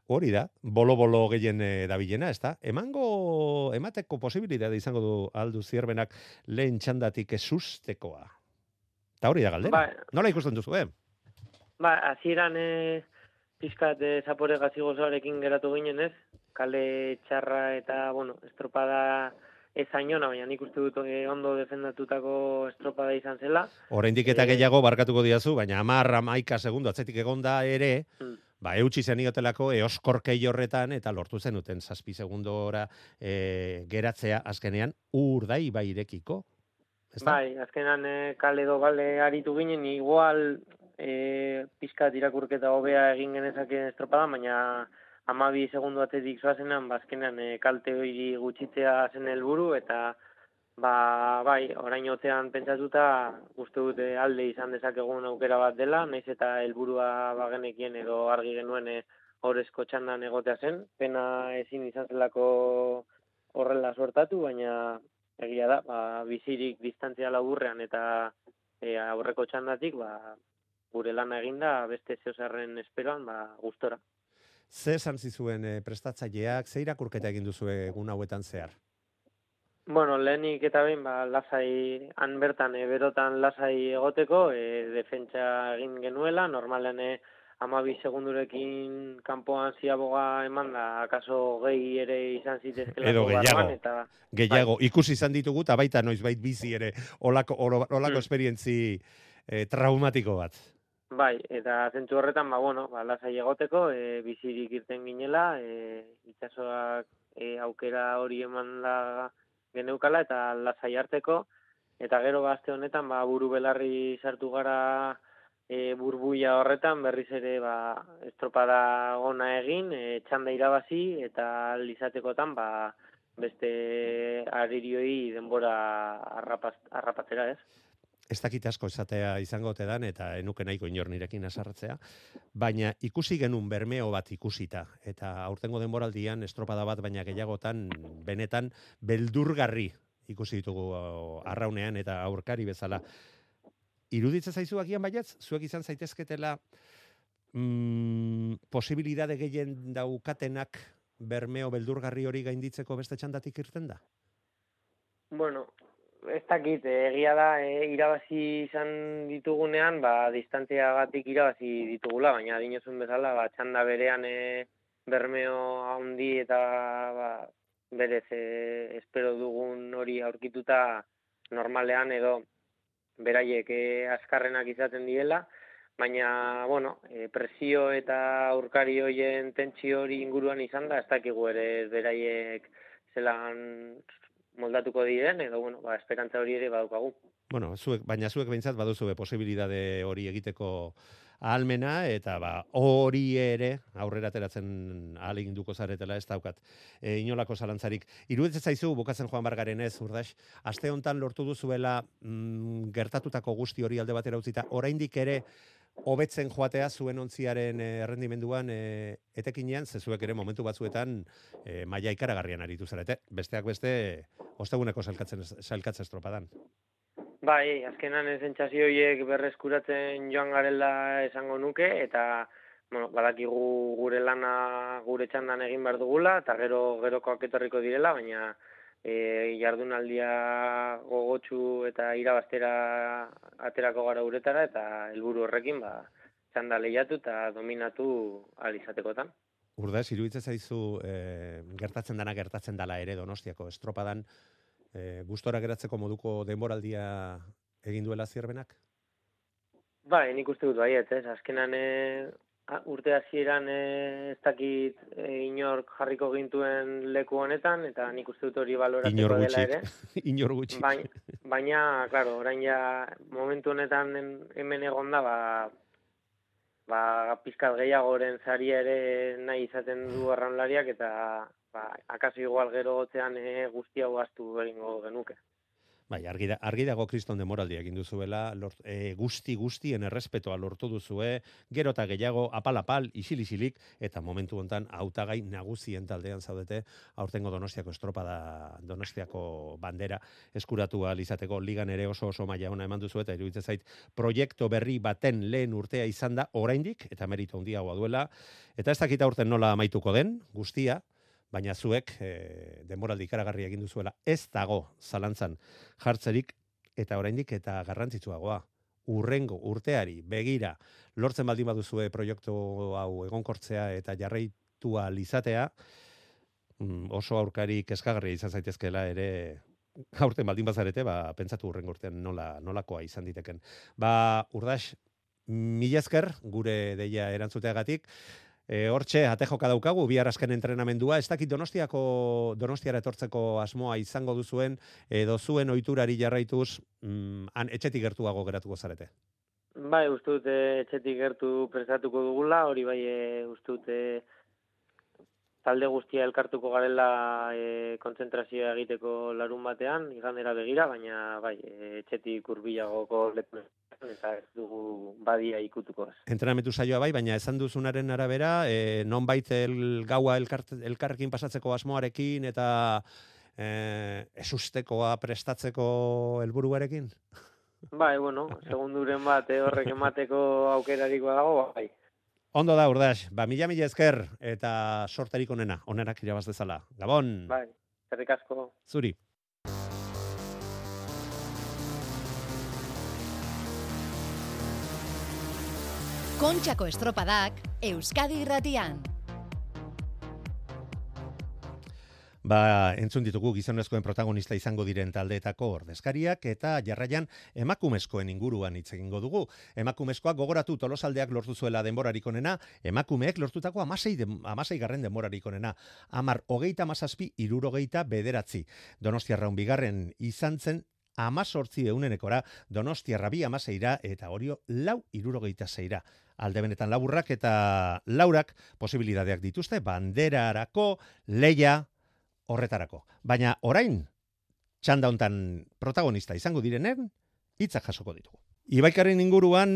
hori da, bolo-bolo gehien e, dabilena, ezta? Emango, emateko posibilitate izango du aldu zierbenak lehen txandatik esustekoa. Eta hori da galdera. Ba, Nola ikusten duzu, eh? Ba hasieran e, pizkat e, zapore gazigozoarekin geratu ginen ez, kale txarra eta, bueno, estropada ez baina nik uste dut e, ondo defendatutako estropada izan zela. Oraindik eta Eh, gehiago barkatuko diazu, baina amar, amaika segundo atzetik egonda ere, Mm. ba, eutxi zeniotelako eoskorkei horretan, eta lortu zenuten zazpi segundora e, geratzea azkenean urdai bairekiko. Ezta? Bai, azkenan e, kale edo bale aritu ginen, igual e, pizkat irakurketa hobea egin genezake estropada, baina amabi segundu atetik zoazenan, ba, azkenan e, kalte hori gutxitzea zen helburu eta ba, bai, orain otean pentsatuta uste dute alde izan dezakegun aukera bat dela, naiz eta helburua bagenekien edo argi genuen e, horrezko txandan egotea zen, pena ezin izan zelako horrela suertatu, baina egia da, ba, bizirik distantzia laburrean eta e, aurreko txandatik, ba, gure lana eginda beste zeozarren esperoan, ba, gustora. Ze esan zizuen eh, prestatzaileak, ze irakurketa egin duzu egun hauetan zehar? Bueno, lehenik eta behin, ba, lasai, han bertan, e, berotan lasai egoteko, e, defentsa egin genuela, normalen e, amabi segundurekin kanpoan ziaboga eman da, akaso gehi ere izan zitezkelako Edo gehiago. barruan, eta Gehiago, ikusi izan ditugu, eta baita noizbait bizi ere olako, oro- olako Mm. esperientzi eh, traumatiko bat. Bai, eta zentzu horretan, ba, bueno, ba, lasai egoteko, e, bizirik irten ginela, e, itxasoak e, aukera hori eman da geneukala, eta lasai harteko, eta gero gazte honetan, ba, buru belarri sartu gara e, burbuia horretan, berriz ere, ba, estropada ona egin, e, txanda irabazi, eta lizatekotan, ba, beste aririoi denbora arrapaz, arrapatzera, ez? Ez dakit asko esatea izango ote dan, eta enuke nahiko inor nirekin asarratzea, baina ikusi genuen bermeo bat ikusita, eta aurtengo denboraldian estropada bat, baina gehiagotan benetan beldurgarri ikusi ditugu arraunean eta aurkari bezala. Iruditzen zaizu agian baietz, zuek izan zaitezketela mm, posibilidade gehien daukatenak bermeo beldurgarri hori gainditzeko beste txandatik irten da? Bueno, ez dakit, eh, egia da, e, irabazi izan ditugunean, ba, distantziagatik irabazi ditugula, baina adinozun bezala, ba, txanda berean e, bermeo handi eta ba, berez e, espero dugun hori aurkituta normalean edo beraiek e, azkarrenak izaten diela, baina, bueno, e, presio eta aurkari hoien tentsio hori inguruan izan da, ez dakigu ere beraiek zelan moldatuko diren, edo, bueno, ba, esperantza hori ere badaukagu. Bueno, zuek, baina zuek behintzat baduzu be posibilitate hori egiteko ahalmena eta ba hori ere aurrera ateratzen ahal duko zaretela ez daukat. E, inolako zalantzarik. Iruditzen zaizu bukatzen Joan Bargaren ez, Urdax, aste hontan lortu duzuela mm, gertatutako guzti hori alde batera utzita, oraindik ere hobetzen joatea zuen ontziaren eh, errendimenduan e, etekinean, zezuek ere momentu batzuetan e, maia ikaragarrian aritu zarete. Besteak beste, osteguneko salkatzen, salkatzen estropadan. Bai, azkenan esentzazio horiek berreskuratzen joan garela esango nuke, eta bueno, badakigu gure lana gure txandan egin behar dugula, eta gero gerokoak etorriko direla, baina e, jardunaldia gogotsu eta irabaztera aterako gara uretara eta helburu horrekin ba, txanda lehiatu eta dominatu alizatekotan. Urda, iruditzen zaizu e, gertatzen dana gertatzen dala ere donostiako estropadan e, gustora geratzeko moduko denboraldia egin duela zierbenak? Bai, nik uste dut baiet, ez, azkenan e, urte hasieran e, ez dakit e, inork jarriko gintuen leku honetan, eta nik uste dut hori baloratzeko dela ere. inor gutxi. Baina, baina, klaro, orain ja, momentu honetan hemen egonda, ba, ba, pizkat gehiagoren zari ere nahi izaten du arraunlariak, eta ba, akaso igual gero gotzean e, guzti hau gaztu egingo genuke. Bai, argi, da, argi dago kriston demoraldi egin duzuela, lort, e, guzti guztien errespetoa lortu duzue, gero eta gehiago apal-apal, isil-isilik, eta momentu hontan hautagai nagusien taldean zaudete, aurtengo donostiako estropada, donostiako bandera eskuratu izateko. Ligan ere oso oso maila ona eman duzu eta iruditzen zait proiektu berri baten lehen urtea izan da oraindik eta merito handiagoa duela. Eta ez dakita urten nola amaituko den guztia baina zuek e, denboraldi ikaragarri egin duzuela. Ez dago zalantzan jartzerik eta oraindik eta garrantzitsuagoa. Urrengo urteari begira lortzen baldin baduzue proiektu hau egonkortzea eta jarraitua lizatea mm, oso aurkari kezkagarria izan zaitezkela ere aurten baldin bazarete ba pentsatu urrengo urtean nola nolakoa izan diteken. Ba urdax mila gure deia erantzuteagatik E, hortxe, ate joka daukagu, bihar azken entrenamendua, ez dakit donostiako, donostiara etortzeko asmoa izango duzuen, edo zuen ohiturari jarraituz, mm, han etxetik gertuago geratuko zarete. Bai, uste dute etxetik gertu prestatuko dugula, hori bai e, uste dute talde guztia elkartuko garela e, kontzentrazioa egiteko larun batean, igandera begira, baina bai, e, etxetik urbilagoko leku eta ez dugu badia ikutuko. Entrenamentu saioa bai, baina esan duzunaren arabera, e, nonbait el gaua elkarrekin pasatzeko asmoarekin eta e, esustekoa prestatzeko helburuarekin? Bai, bueno, segunduren bat eh, horrek emateko aukerarikoa dago, bai. Ondo da, urdas, ba, mila mila ezker eta sortarik onena, onenak irabaz dezala. Gabon! Bai, zerrik asko. Zuri. Kontxako estropadak Euskadi irratian. Ba, entzun ditugu gizonezkoen protagonista izango diren taldeetako ordezkariak eta jarraian emakumezkoen inguruan hitz egingo dugu. Emakumezkoak gogoratu tolosaldeak lortu zuela denborarik onena, emakumeek lortutako amasei, de, amasei garren denborarik onena. Amar, hogeita masazpi, irurogeita bederatzi. Donostiarraun bigarren izan zen amazortzi eunenekora, Donostiarra bi amaseira eta horio lau irurogeita zeira alde benetan laburrak eta laurak posibilidadeak dituzte banderarako leia horretarako. Baina orain txanda hontan protagonista izango direnen hitzak jasoko ditugu. Ibaikarren inguruan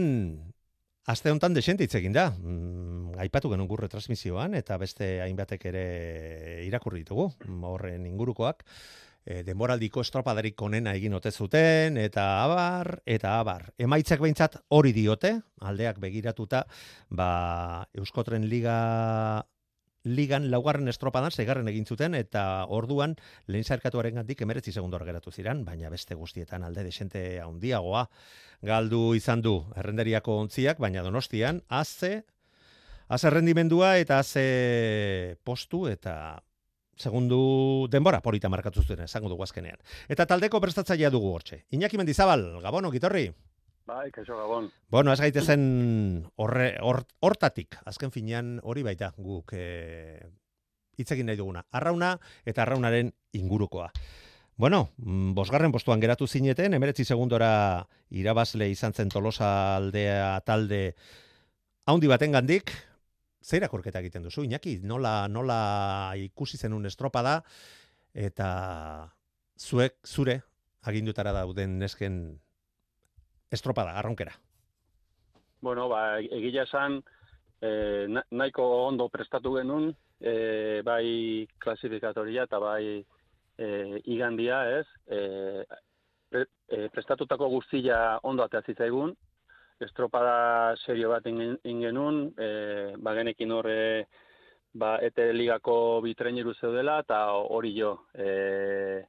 aste hontan desente hitz egin da. Mm, aipatu genuen gurre transmisioan eta beste hainbatek ere irakurri ditugu horren ingurukoak e, denboraldiko estropadarik onena egin ote zuten eta abar eta abar. Emaitzak behintzat hori diote, aldeak begiratuta, ba Euskotren Liga ligan laugarren estropadan segarren egin zuten eta orduan lehen zarkatuaren gandik emeretzi segundora geratu ziren, baina beste guztietan alde desente handiagoa galdu izan du errenderiako ontziak, baina donostian, haze, haze rendimendua eta haze postu eta segundu denbora polita markatu zuen, esango dugu azkenean. Eta taldeko prestatzailea dugu hortxe. Iñaki Mendizabal, Gabono, Gitorri. Bai, kaixo gabon. Bueno, ez gaitezen horre, hortatik, azken finean hori baita guk e, itzegin nahi duguna. Arrauna eta arraunaren ingurukoa. Bueno, mm, bosgarren postuan geratu zineten, emeretzi segundora irabazle izan zen tolosa aldea talde haundi baten gandik, zeira korketa egiten duzu, Iñaki, nola, nola ikusi zenun estropada, eta zuek, zure, agindutara dauden nesken estropada, arronkera. Bueno, ba, egila esan, eh, nahiko ondo prestatu genuen, eh, bai klasifikatoria eta bai eh, igandia, ez? Eh, pre, eh, prestatutako guztia ondo ateazi zaigun, estropada serio bat ingenun, eh, ba genekin horre, ba, ete ligako bitreiniru zeudela, eta hori jo, eh,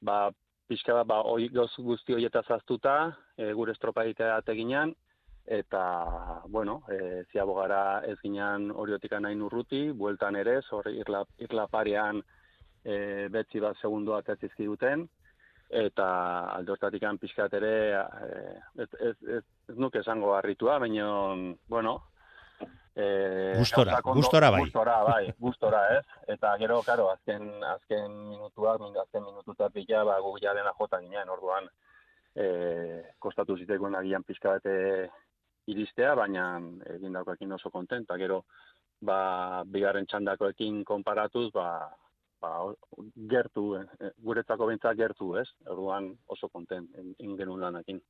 ba, pixka bat, ba, oi, guzti horieta zaztuta, e, gure estropa egitea ateginan, eta, bueno, e, ziabogara ez ginen horiotik nahi urruti, bueltan ere, zor irla, irla parean e, betzi bat segundu atetzizki duten, eta aldortatik pixkat ere, e, ez, ez, ez, ez nuke esango harritua, baina, bueno, Eh, gustora, gustora bai. Gustora bai, gustora, ez? Eta gero, karo, azken azken minutuak, min azken minutuak bila, ba gu ja dena jota ginean, orduan eh kostatu zitegoen agian pizka bate iristea, baina egin daukakin oso kontenta. Gero, ba bigarren txandakoekin konparatuz, ba ba, gertu, eh, guretzako bentsa gertu, ez? Orduan oso konten ingenun lanakin.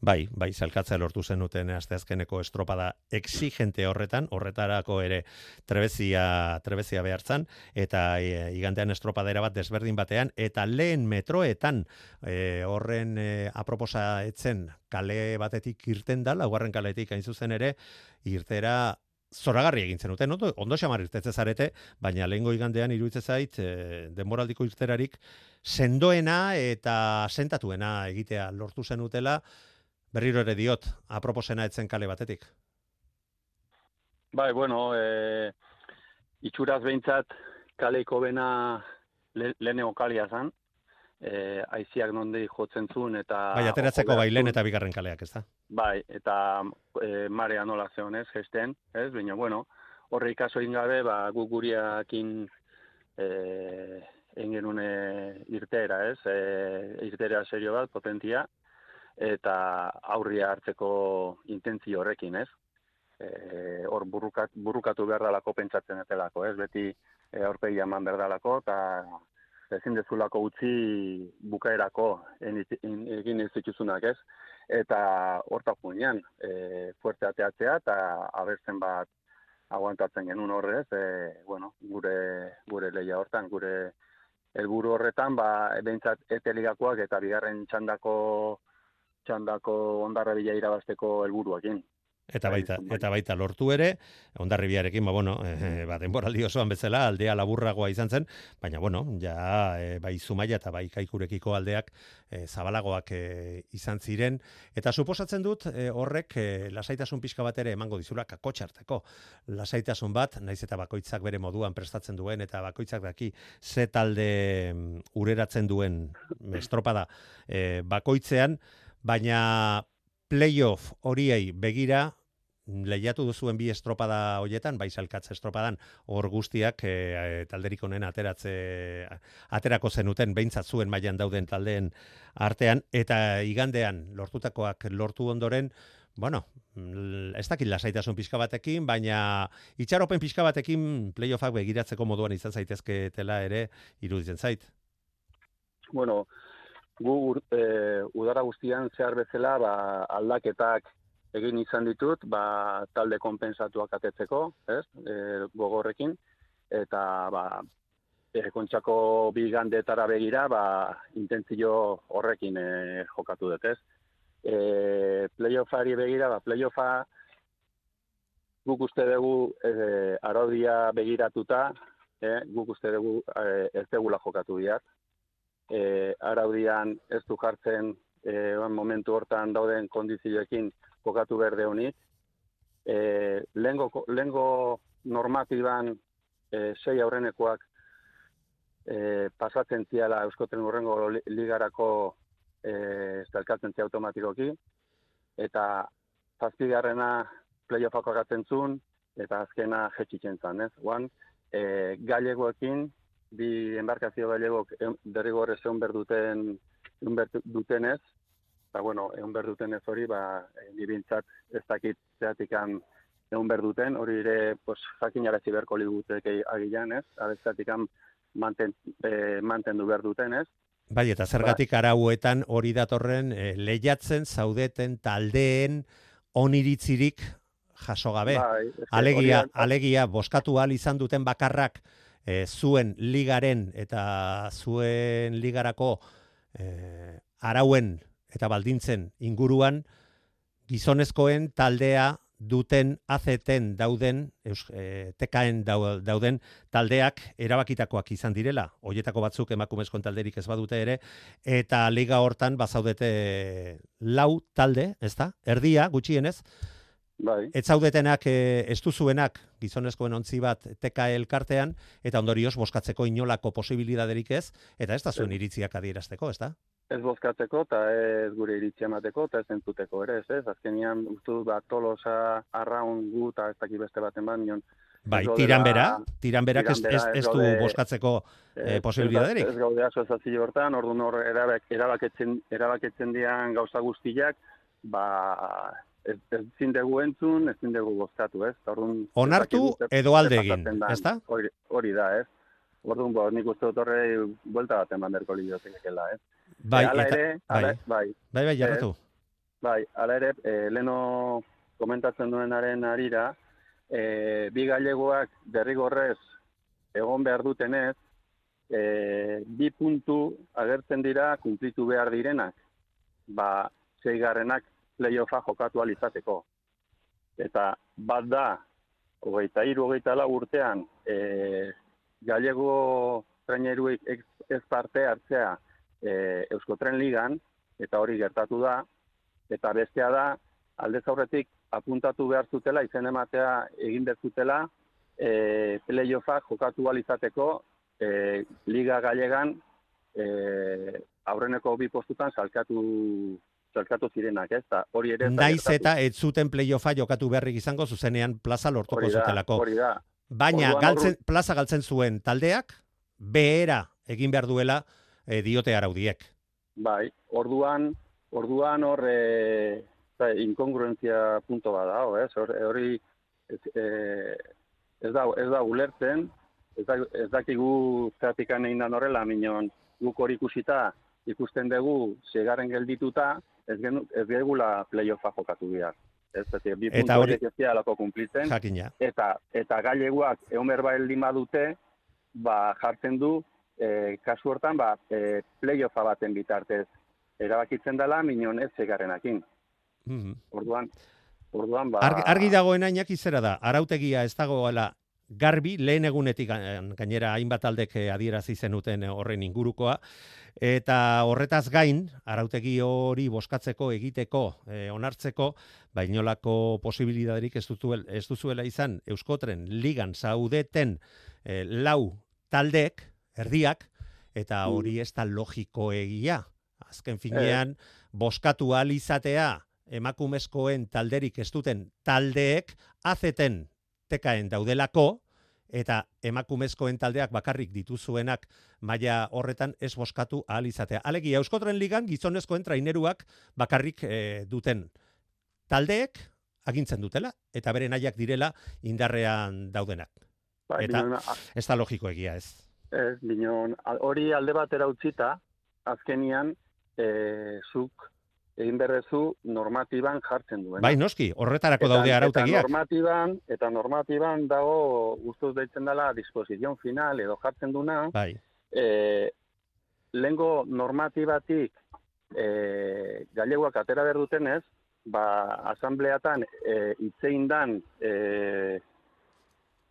Bai, bai, salkatza lortu zenuten asteazkeneko estropada exigente horretan, horretarako ere trebezia, trebezia behartzan, eta e, igantean estropada bat desberdin batean, eta lehen metroetan e, horren e, aproposa etzen kale batetik irten da, laugarren kaletik hain zuzen ere, irtera zoragarri egin zenuten, ondo, ondo xamar irtetze zarete, baina lehengo igandean iruditze zait, e, denboraldiko irterarik, sendoena eta sentatuena egitea lortu zenutela, berriro ere diot, aproposena etzen kale batetik. Bai, bueno, e, itxuraz behintzat kaleiko bena le, leheneo kalia zan, e, aiziak nondi jotzen zuen eta... Bai, ateratzeko bai lehen eta bigarren kaleak, ez da? Bai, eta e, marea nola zeon ez, gesten, ez, baina, bueno, horre ikaso ingabe, ba, gu guriakin e, engenune irtera, ez, e, irtera serio bat, potentia, eta aurria hartzeko intentzio horrekin, ez, e, hor burrukat, burrukatu behar dalako pentsatzen etelako, ez, beti e, aurpegi eman behar dalako, eta ezin dezulako utzi bukaerako egin ez dituzunak ez. Eta horta funean, e, fuerte ateatzea eta abertzen bat aguantatzen genuen horrez, e, bueno, gure, gure leia hortan, gure helburu horretan, ba, ebentzat eteligakoak eta bigarren txandako txandako ondarra bila irabazteko helburuakin. Eta bai, baita, eta baita lortu ere, ondarribiarekin, ba, bueno, e, ba, denboraldi osoan bezala, aldea laburragoa izan zen, baina, bueno, ja, e, bai zumaia eta bai kaikurekiko aldeak e, zabalagoak e, izan ziren, eta suposatzen dut e, horrek e, lasaitasun pixka bat ere emango dizula kakotxarteko. Lasaitasun bat, naiz eta bakoitzak bere moduan prestatzen duen, eta bakoitzak daki ze talde mm, ureratzen duen estropada e, bakoitzean, baina playoff horiei begira lehiatu duzuen bi estropada hoietan, bai salkatze estropadan, hor guztiak e, talderik honen ateratze, aterako zenuten, behintzat zuen mailan dauden taldeen artean, eta igandean lortutakoak lortu ondoren, bueno, ez dakit lasaitasun pixka batekin, baina itxaropen pixka batekin playoffak begiratzeko moduan izan zaitezke tela ere iruditzen zait. Bueno, gu e, udara guztian zehar bezala ba, aldaketak egin izan ditut, ba, talde konpensatuak atetzeko, ez, e, gogorrekin, eta ba, e, kontxako bi gandetara begira, ba, intentzio horrekin e, jokatu dut, ez. E, playoffari begira, ba, playoffa guk uste dugu e, araudia begiratuta, e, guk uste dugu e, ez degula jokatu behar. E, araudian ez du jartzen e, momentu hortan dauden kondizioekin jokatu berde honik. E, lengo, lengo normatiban e, sei aurrenekoak e, pasatzen ziala Euskotren urrengo li- ligarako e, zalkatzen zia automatikoki, eta zazpigarrena playoffako agatzen zuen, eta azkena jetxitzen zan, ez? Guan, e, galegoekin, bi embarkazio galegok em- derrigorrez egon berduten, egon dutenez, eta bueno, egon berdutenez hori, ba, e, nibintzat ez dakit zeatikan egon berduten, hori ere, pues, jakinarazi beharko liguteke agilan, ez? Abezatikan manten, e, mantendu behar duten, ez? Bai, eta zergatik arauetan hori datorren eh, lehiatzen zaudeten taldeen oniritzirik jaso gabe. Bai, alegia, alegia, boskatu ahal izan duten bakarrak eh, zuen ligaren eta zuen ligarako eh, arauen eta baldintzen inguruan gizonezkoen taldea duten azeten dauden, eus, e, tekaen dau- dauden taldeak erabakitakoak izan direla. Hoietako batzuk emakumezkoen talderik ez badute ere, eta liga hortan bazaudete lau talde, ez da? Erdia, gutxienez, Bai. ez zaudetenak e, ez duzuenak gizonezkoen ontzi bat teka elkartean, eta ondorioz boskatzeko inolako posibilidaderik ez, eta ez da zuen iritziak adierazteko, ez da? ez bozkatzeko eta ez gure iritzia emateko eta ez entzuteko ere, ez, ez? Azkenian, uste dut, bat tolosa arraun gu eta ez dakit beste baten bat, nion. Bai, tiran bera, tiran berak ez, ez, ez du boskatzeko eh, posibilidaderik. Ez, ez gaude asoziazio hortan, orduan hor erabak, erabaketzen, erabaketzen dian gauza guztiak, ba, ez, ez zindegu entzun, ez zindegu bozkatu, ez? Orduan, Onartu edo alde egin, ezta? Hori, hori da, ez? Orduan, bo, nik uste dut horre buelta baten banderko lideotekela, ez? Bai, E, hala eta, ere, bai, bai, bai, bai, jarratu. Bai, ala ere, e, leno komentatzen duenaren arira, e, bi galegoak derrigorrez egon behar dutenez, e, bi puntu agertzen dira kumplitu behar direnak, ba, zeigarrenak playoffa jokatu ahal izateko. Eta bat da, hogeita iru, hogeita lau urtean, e, galego traineruik ez, parte hartzea e, Euskotren Ligan, eta hori gertatu da, eta bestea da, alde aurretik apuntatu behar zutela, izen ematea egin behar zutela, e, playoffa jokatu ahal izateko, e, Liga Gallegan e, aurreneko bi postutan salkatu salkatu zirenak, ez? Ta hori ere da Naiz eta ez zuten playoffa jokatu beharrik izango zuzenean plaza lortuko Hori da, zutelako. Hori da. Baina Orduan galtzen, plaza galtzen zuen taldeak, behera egin behar duela eh, diote araudiek. Bai, orduan, orduan hor e, za, inkongruentzia punto bat da, ez? Hor- Hori ez, e, ez da ez da ulertzen, ez, da, ez dakigu zeratikan egin da horrela, minon guk hori ikusita ikusten dugu segarren geldituta, ez genu, ez gegula playoffa jokatu behar. Ez, ez, bi Eta hori- ez dialako kumplitzen, Jakina. eta eta gaileguak egon berba heldin badute, ba jartzen du e, kasu hortan ba e, playoffa baten bitartez erabakitzen dela minon ez segarrenakin. Mhm. Orduan orduan ba Argi, argi dagoena Iñaki zera da, arautegia ez dagoela garbi, lehen egunetik ga- gainera hainbat aldek eh, adierazi zenuten eh, horren ingurukoa, eta horretaz gain, arautegi hori boskatzeko, egiteko, eh, onartzeko, bainolako posibilidaderik ez, duzuel, ez duzuela izan Euskotren ligan zaudeten eh, lau taldek, erdiak, eta Mm. hori ez da logiko egia. Azken finean, boskatu ahal izatea emakumezkoen talderik ez duten taldeek azeten tekaen daudelako eta emakumezkoen taldeak bakarrik dituzuenak maila horretan ez boskatu ahal izatea. Alegia Euskotren ligan gizonezkoen traineruak bakarrik eh, duten taldeek agintzen dutela eta bere nahiak direla indarrean daudenak. Bai, eta- binon, a- Ez da logiko egia ez. ez, binon, hori alde batera utzita, azkenian, e, zuk egin berrezu normatiban jartzen duena. Bai, noski, horretarako daude Eta arautegiak. normatiban, eta normatiban dago guztuz deitzen dela disposizion final edo jartzen duna, Bai. e, lengo normatibatik e, gaileguak atera behar dutenez, ba, asambleatan e, itzein dan e,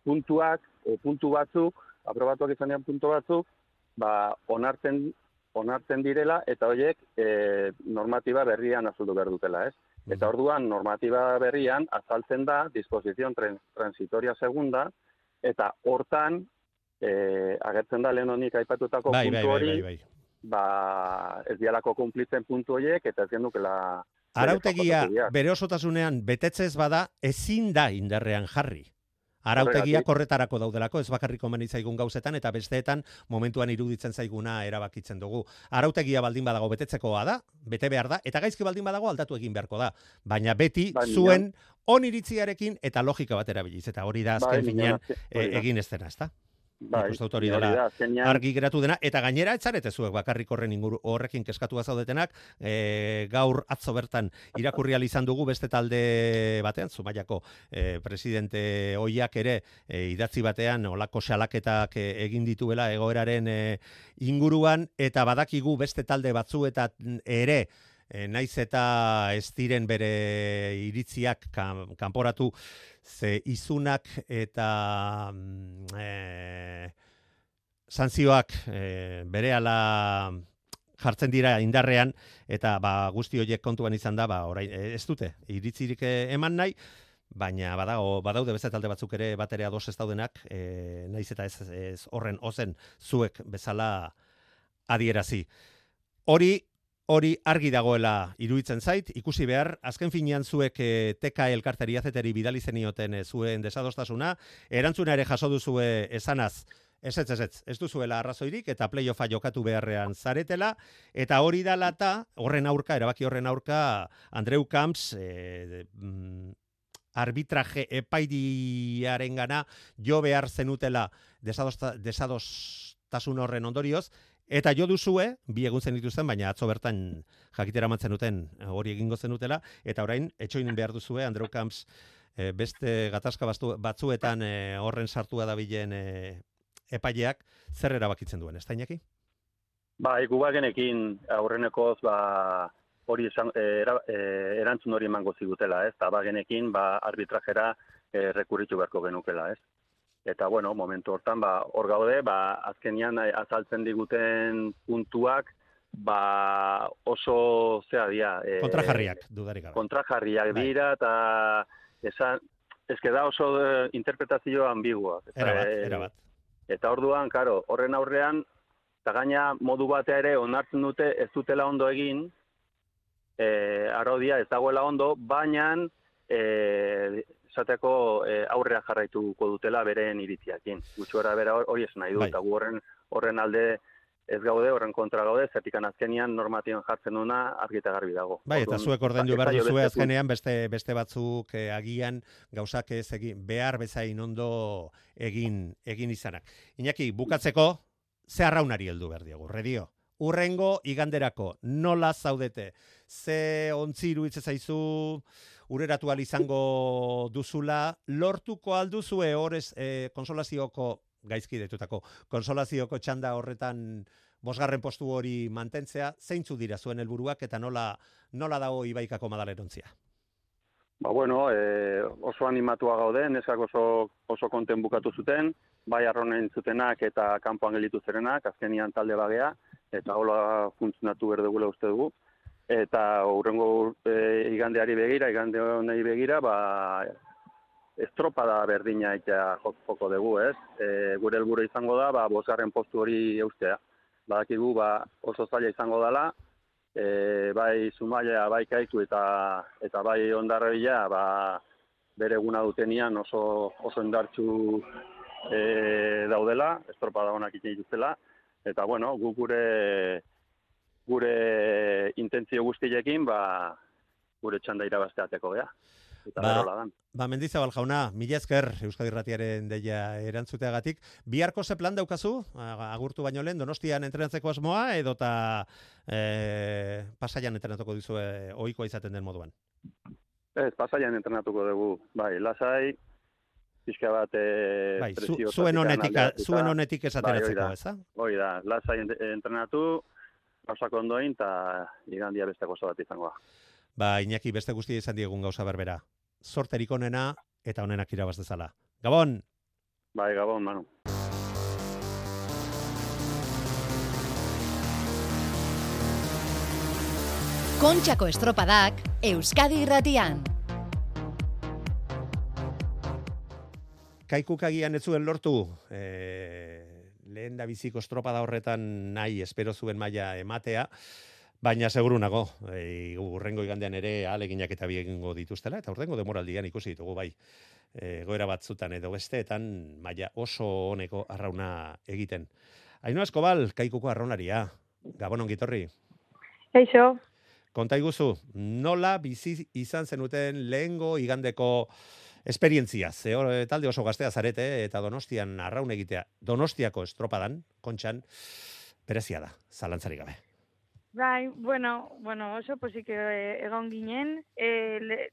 puntuak, o puntu batzuk, aprobatuak izan dian puntu batzuk, ba, onartzen, onartzen direla, eta horiek e, normatiba berrian azuldu behar dutela, ez? Eta orduan, normatiba berrian, azaltzen da, disposizion transitoria segunda, eta hortan, e, agertzen da lehen honik aipatutako Bai, puntu bai, bai, hori, bai, bai. ba, ez dialako kumplitzen puntu horiek, eta ez genukela... Arautegia bere osotasunean betetzez bada ezin da indarrean jarri. Arautegiak horretarako daudelako, ez bakarrik komeni zaigun gauzetan eta besteetan momentuan iruditzen zaiguna erabakitzen dugu. Arautegia baldin badago betetzekoa da, bete behar da, eta gaizki baldin badago aldatu egin beharko da. Baina beti Bai, zuen oniritziarekin eta logika bat erabiliz, eta hori da azken Bai, finean azken- hori da. egin ez dena, ezta? Bai, hori dela azkenean- argi geratu dena, eta gainera etzarete zuek bakarrik horren inguru horrekin keskatua zaudetenak, e, gaur atzo bertan irakurri izan dugu beste talde batean, Zumaiako e, presidente oiak ere e, idatzi batean olako salaketak e, egin dituela egoeraren e, inguruan, eta badakigu beste talde batzuetat ere, e, naiz eta ez diren bere iritziak kan, kanporatu, ze izunak eta mm, e, sanzioak e, berehala jartzen dira indarrean eta ba guzti horiek kontuan izan da ba orain ez dute iritzirik eman nahi baina badago badaude beste talde batzuk ere batere ados ez daudenak e, naiz eta ez, ez horren ozen zuek bezala adierazi. Hori hori argi dagoela iruditzen zait, ikusi behar, azken finean zuek e, TK elkarteri azeteri bidali zenioten e, zuen desadostasuna, erantzuna ere jaso duzue esanaz, ez ez ez ez, duzuela arrazoirik eta playoffa jokatu beharrean zaretela, eta hori dala eta horren aurka, erabaki horren aurka, Andreu Camps, e, mm, arbitraje epaidiaren gana jo behar zenutela desadosta, desadostasun horren ondorioz, Eta jo duzue, bi egun zen dituzten, baina atzo bertan jakitera mantzen duten hori egingo zenutela, eta orain, etxoin behar duzue, Andrew Camps eh, beste gatazka bastu, batzuetan eh, horren sartua dabilen eh, epaileak, zer erabakitzen duen, ez da inaki? Ba, gu bagenekin aurrenekoz, ba, hori esan, era, erantzun hori emango zigutela, ez? Eta bagenekin, ba, arbitrajera eh, rekurritu beharko genukela, ez? Eta, bueno, momentu hortan, ba, hor gaude, ba, azkenian eh, azaltzen diguten puntuak, ba, oso, zea dia... Eh, Kontrajarriak, dudarik gabe. Kontrajarriak Bai. dira, eta esan, ez da oso eh, interpretazio ambigua. Eta, Erabat, eh, erabat. Eta orduan, karo, horren aurrean, eta gaina modu batea ere onartzen dute ez dutela ondo egin, e, arodia ez dagoela ondo, baina e, esateko e, aurrea jarraituko dutela beren iritziakin. Gutxora bera hori esan nahi du, Bai. eta gu horren, horren alde ez gaude, horren kontra gaude, zertikan azkenian normatiban jartzen duna argi eta garbi dago. Bai, eta zuek ordaindu ez behar duzue azkenean beste beste batzuk eh, agian gauzak ez egin behar bezain ondo egin egin izanak. Iñaki, bukatzeko ze arraunari heldu behar diogu, redio. Urrengo iganderako nola zaudete? Ze ontzi iruditzen zaizu ureratu izango duzula, lortuko alduzue horrez eh, konsolazioko gaizki detutako konsolazioko txanda horretan bosgarren postu hori mantentzea, zeintzu dira zuen helburuak eta nola nola dago ibaikako madalerontzia? Ba, bueno, e, oso animatua gaude, neskak oso, oso konten bukatu zuten, bai arronen zutenak eta kanpoan gelitu zerenak, azkenian talde bagea, eta hola funtzionatu berdegula uste dugu. Eta hurrengo e, igandeari begira, igande honei begira, ba, estropada berdina eta joko dugu, ez? E, gure helburu izango da, ba, bosgarren postu hori eustea. Badakigu, ba, oso zaila izango dela, e, bai Zumaia, bai Kaiku eta eta bai Ondarribia, ba bere eguna dutenian oso oso indartsu e, daudela, estropada onak egiten dituztela eta bueno, gu gure gure intentzio guztiekin ba gure txanda irabazteateko gea. Eta Ba. Ba, Mendizabal jauna, mila esker Euskadi Ratiaren deia erantzuteagatik. Biharko ze plan daukazu? Agurtu baino lehen, donostian entrenatzeko asmoa, edota e, pasaian entrenatuko dizue ohikoa izaten den moduan. Ez, pasaian entrenatuko dugu. Bai, lasai, pixka bat e, Bai, zu, zuen honetik, zuen honetik Bai, esateratzeko, hori da. eza? Hoi da, lasai ent- entrenatu, gauzak ondoin, eta igandia beste gozo bat izango da. ba, Iñaki beste guztia izan diegun gauza berbera. Zorterik onena eta onenak irabaz dezala. Gabon! Bai, gabon, Manu. Kontxako estropadak Euskadi irratian. Kaikuk agian ez zuen lortu, e, lehen da biziko estropada horretan nahi espero zuen maila ematea, baina seguru nago, e, urrengo igandean ere aleginak eta biegingo dituztela, eta urrengo demoraldian ikusi ditugu bai, e, goera batzutan edo besteetan maila oso honeko arrauna egiten. Aino Eskobal, kaikuko arraunaria, gabon ongitorri. Eixo, Konta iguzu, nola bizi izan zenuten lehengo igandeko esperientzia, ze hor, eh, talde oso gaztea zarete eta donostian arraun egitea, donostiako estropadan, kontxan, berezia da, zalantzarik gabe. bai, bueno, bueno, oso posik eh, egon ginen. E, le,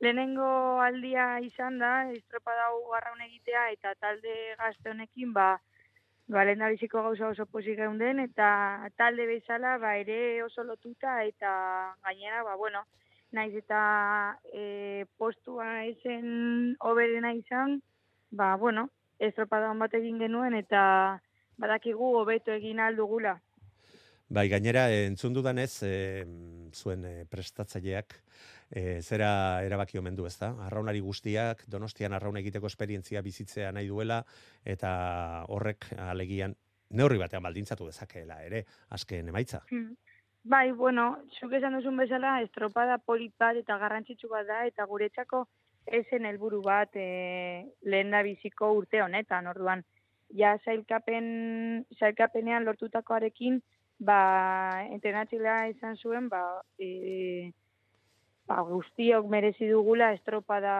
lehenengo aldia izan da, estropada hau garraun egitea eta talde gazte honekin, ba, ba lehendabiziko gauza oso posik geunden, eta talde bezala, ba, ere oso lotuta, eta gainera, ba, bueno, naiz eta e, postua esen oberena izan, ba, bueno, estropada hon bat egin genuen, eta badakigu hobeto egin aldugula. Bai, gainera, entzun dudanez, e, zuen eh, prestatzaileak, e, zera erabaki omen du, ezta? Arraunari guztiak, donostian arraun egiteko esperientzia bizitzea nahi duela, eta horrek alegian neurri batean baldintzatu dezakeela ere, azken emaitza. Mm. Bai, bueno, zuk esan duzun bezala, estropada polit bat eta garrantzitsu bat da, eta guretzako esen helburu bat e, lehen da biziko urte honetan, orduan. Ja, zailkapen, zailkapenean lortutakoarekin, ba, entrenatxilea izan zuen, ba, e, ba, guztiok merezi dugula estropada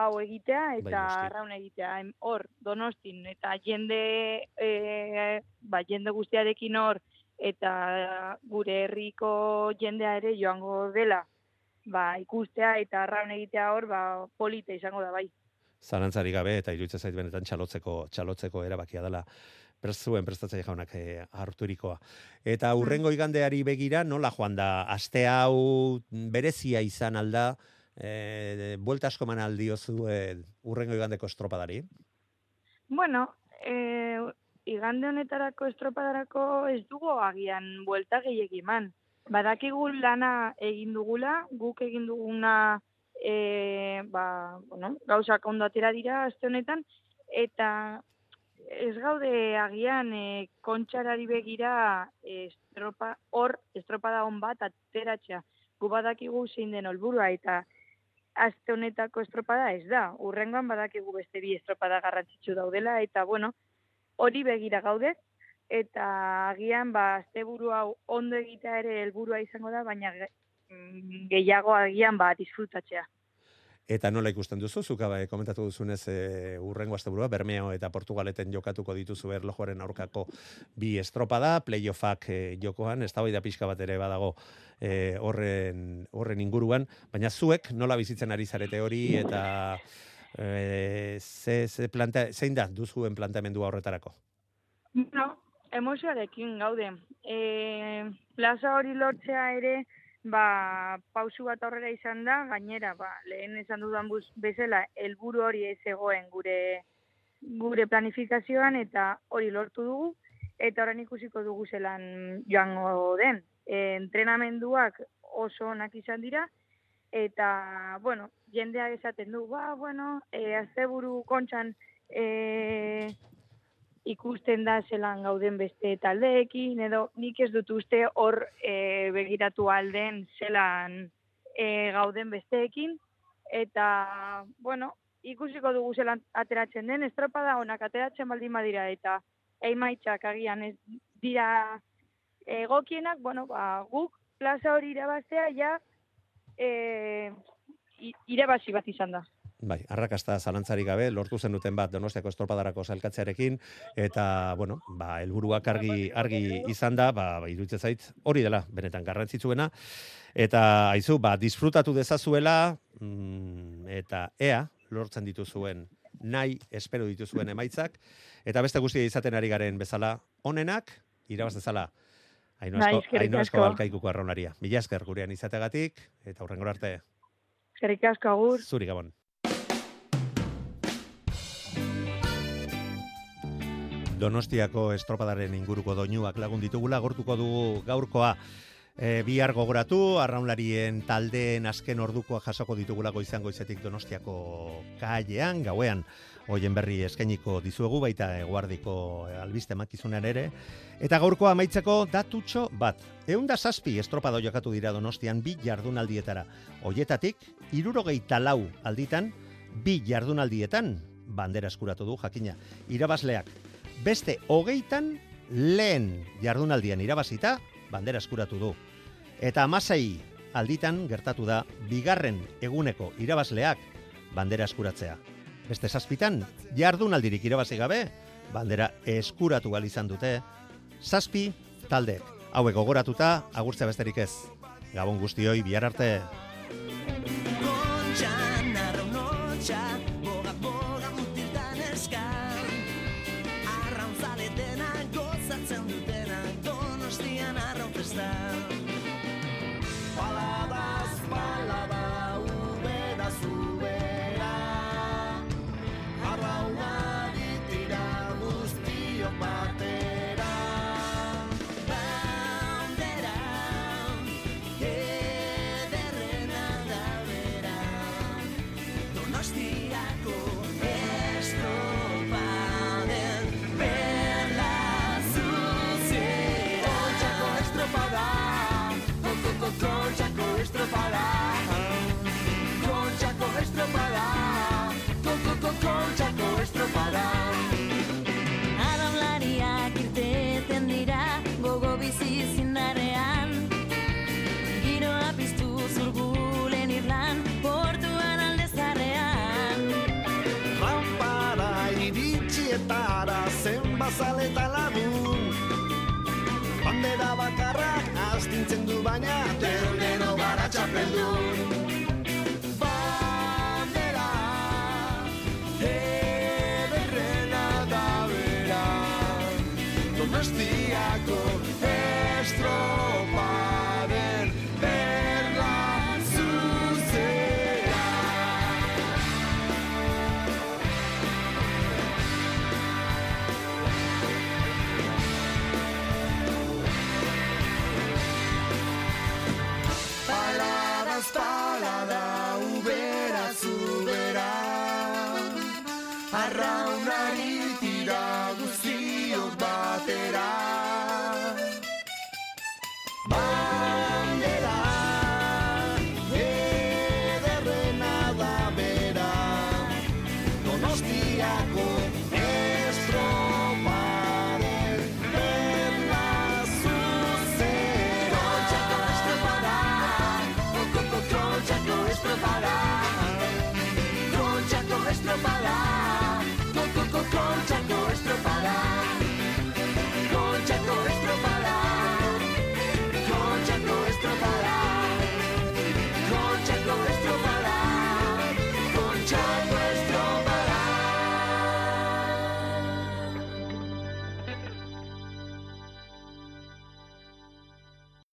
hau egitea eta noski. arraun egitea. Hor, donostin, eta jende, e, ba, jende guztiarekin hor, eta gure herriko jendea ere joango dela, ba, ikustea eta arraun egitea hor, ba, polita izango da bai. Zalantzari gabe eta iruditzen zait benetan txalotzeko txalotzeko erabakia dela zuen prestatzaile jaunak e, harturikoa. Eta urrengo igandeari begira nola joan da aste hau berezia izan alda e, buelta asko eman aldiozu e, urrengo igandeko estropadari. Bueno, e, igande honetarako estropadarako ez dugu agian buelta gehiegi eman. Badakigu lana egin dugula, guk egin duguna e, ba, bueno, gauzak ondo dira aste honetan, eta ez gaude agian e, kontxarari begira e, estropa, hor estropada on bat ateratzea. Gu badakigu zein den olburua eta aste honetako estropada ez da. Urrengoan badakigu beste bi estropada garrantzitsu daudela eta bueno, hori begira gaude eta agian ba asteburu hau ondo egitea ere helburua izango da, baina mm, gehiago agian ba disfrutatzea. Eta nola ikusten duzu, zuka bai, komentatu duzunez e, urrengo asteburua, Bermeo eta Portugaleten jokatuko dituzu erlojuaren aurkako bi estropada, playoffak e, jokoan, ez da pixka bat ere badago e, horren, horren inguruan, baina zuek nola bizitzen ari zarete hori eta e, ze, ze plante, zein da duzuen planteamendua horretarako? Bueno, emozioarekin gaude. E, plaza hori lortzea ere, ba, pausu bat aurrera izan da, gainera, ba, lehen esan dudan buz, bezala, helburu hori ez egoen gure gure planifikazioan eta hori lortu dugu, eta orain ikusiko dugu zelan joango den. E, entrenamenduak oso onak izan dira, eta, bueno, jendeak esaten du, ba, bueno, e, azteburu kontxan e, ikusten da zelan gauden beste taldeekin, edo nik ez dut uste hor e, begiratu alden zelan e, gauden besteekin, eta, bueno, ikusiko dugu zelan ateratzen den, estropada onak ateratzen baldin badira, eta eimaitzak agian ez dira egokienak, bueno, ba, guk plaza hori irabaztea ja e, irabazi bat izan da. Bai, arrakasta zalantzarik gabe, lortu zenuten bat Donostiako estropadarako zailkatzearekin, eta, bueno, ba, helburuak argi, argi izan da, ba, ba iruditzen zait, hori dela, benetan garrantzitsuena, eta, aizu, ba, disfrutatu dezazuela, mm, eta ea, lortzen dituzuen nahi, espero dituzuen emaitzak, eta beste guztia izaten ari garen bezala, onenak, irabaz dezala, Haino Bai, asko, eskerrik haino asko asko. alkaikuko arraunaria. Mila esker gurean izategatik, eta hurrengor arte, Eskerrik asko agur. zuri gabon. Donostiako estropadaren inguruko doinuak lagun ditugula, gortuko dugu gaurkoa. E, bihar gogoratu, arraunlarien taldeen azken ordukoa jasoko ditugula goizan goizetik Donostiako kailean, gauean, hoien berri eskainiko dizuegu, baita eguardiko albiste makizunean ere. Eta gaurkoa amaitzeko datutxo bat. Eunda zazpi estropado jokatu dira Donostian bi jardunaldietara. Hoietatik, irurogeita lau alditan, bi jardunaldietan, bandera eskuratu du jakina. Irabazleak, beste hogeitan lehen jardunaldian irabazita, bandera eskuratu du. Eta amasei alditan gertatu da bigarren eguneko irabazleak bandera eskuratzea. Beste zazpitan, jardunaldirik irabazi gabe, bandera eskuratu gal izan dute, zazpi taldeek. Hauek gogoratuta, agurtzea besterik ez. Gabon guztioi, bihar arte. Zenbazaleta lagun Bandera bakarrak astintzen du baina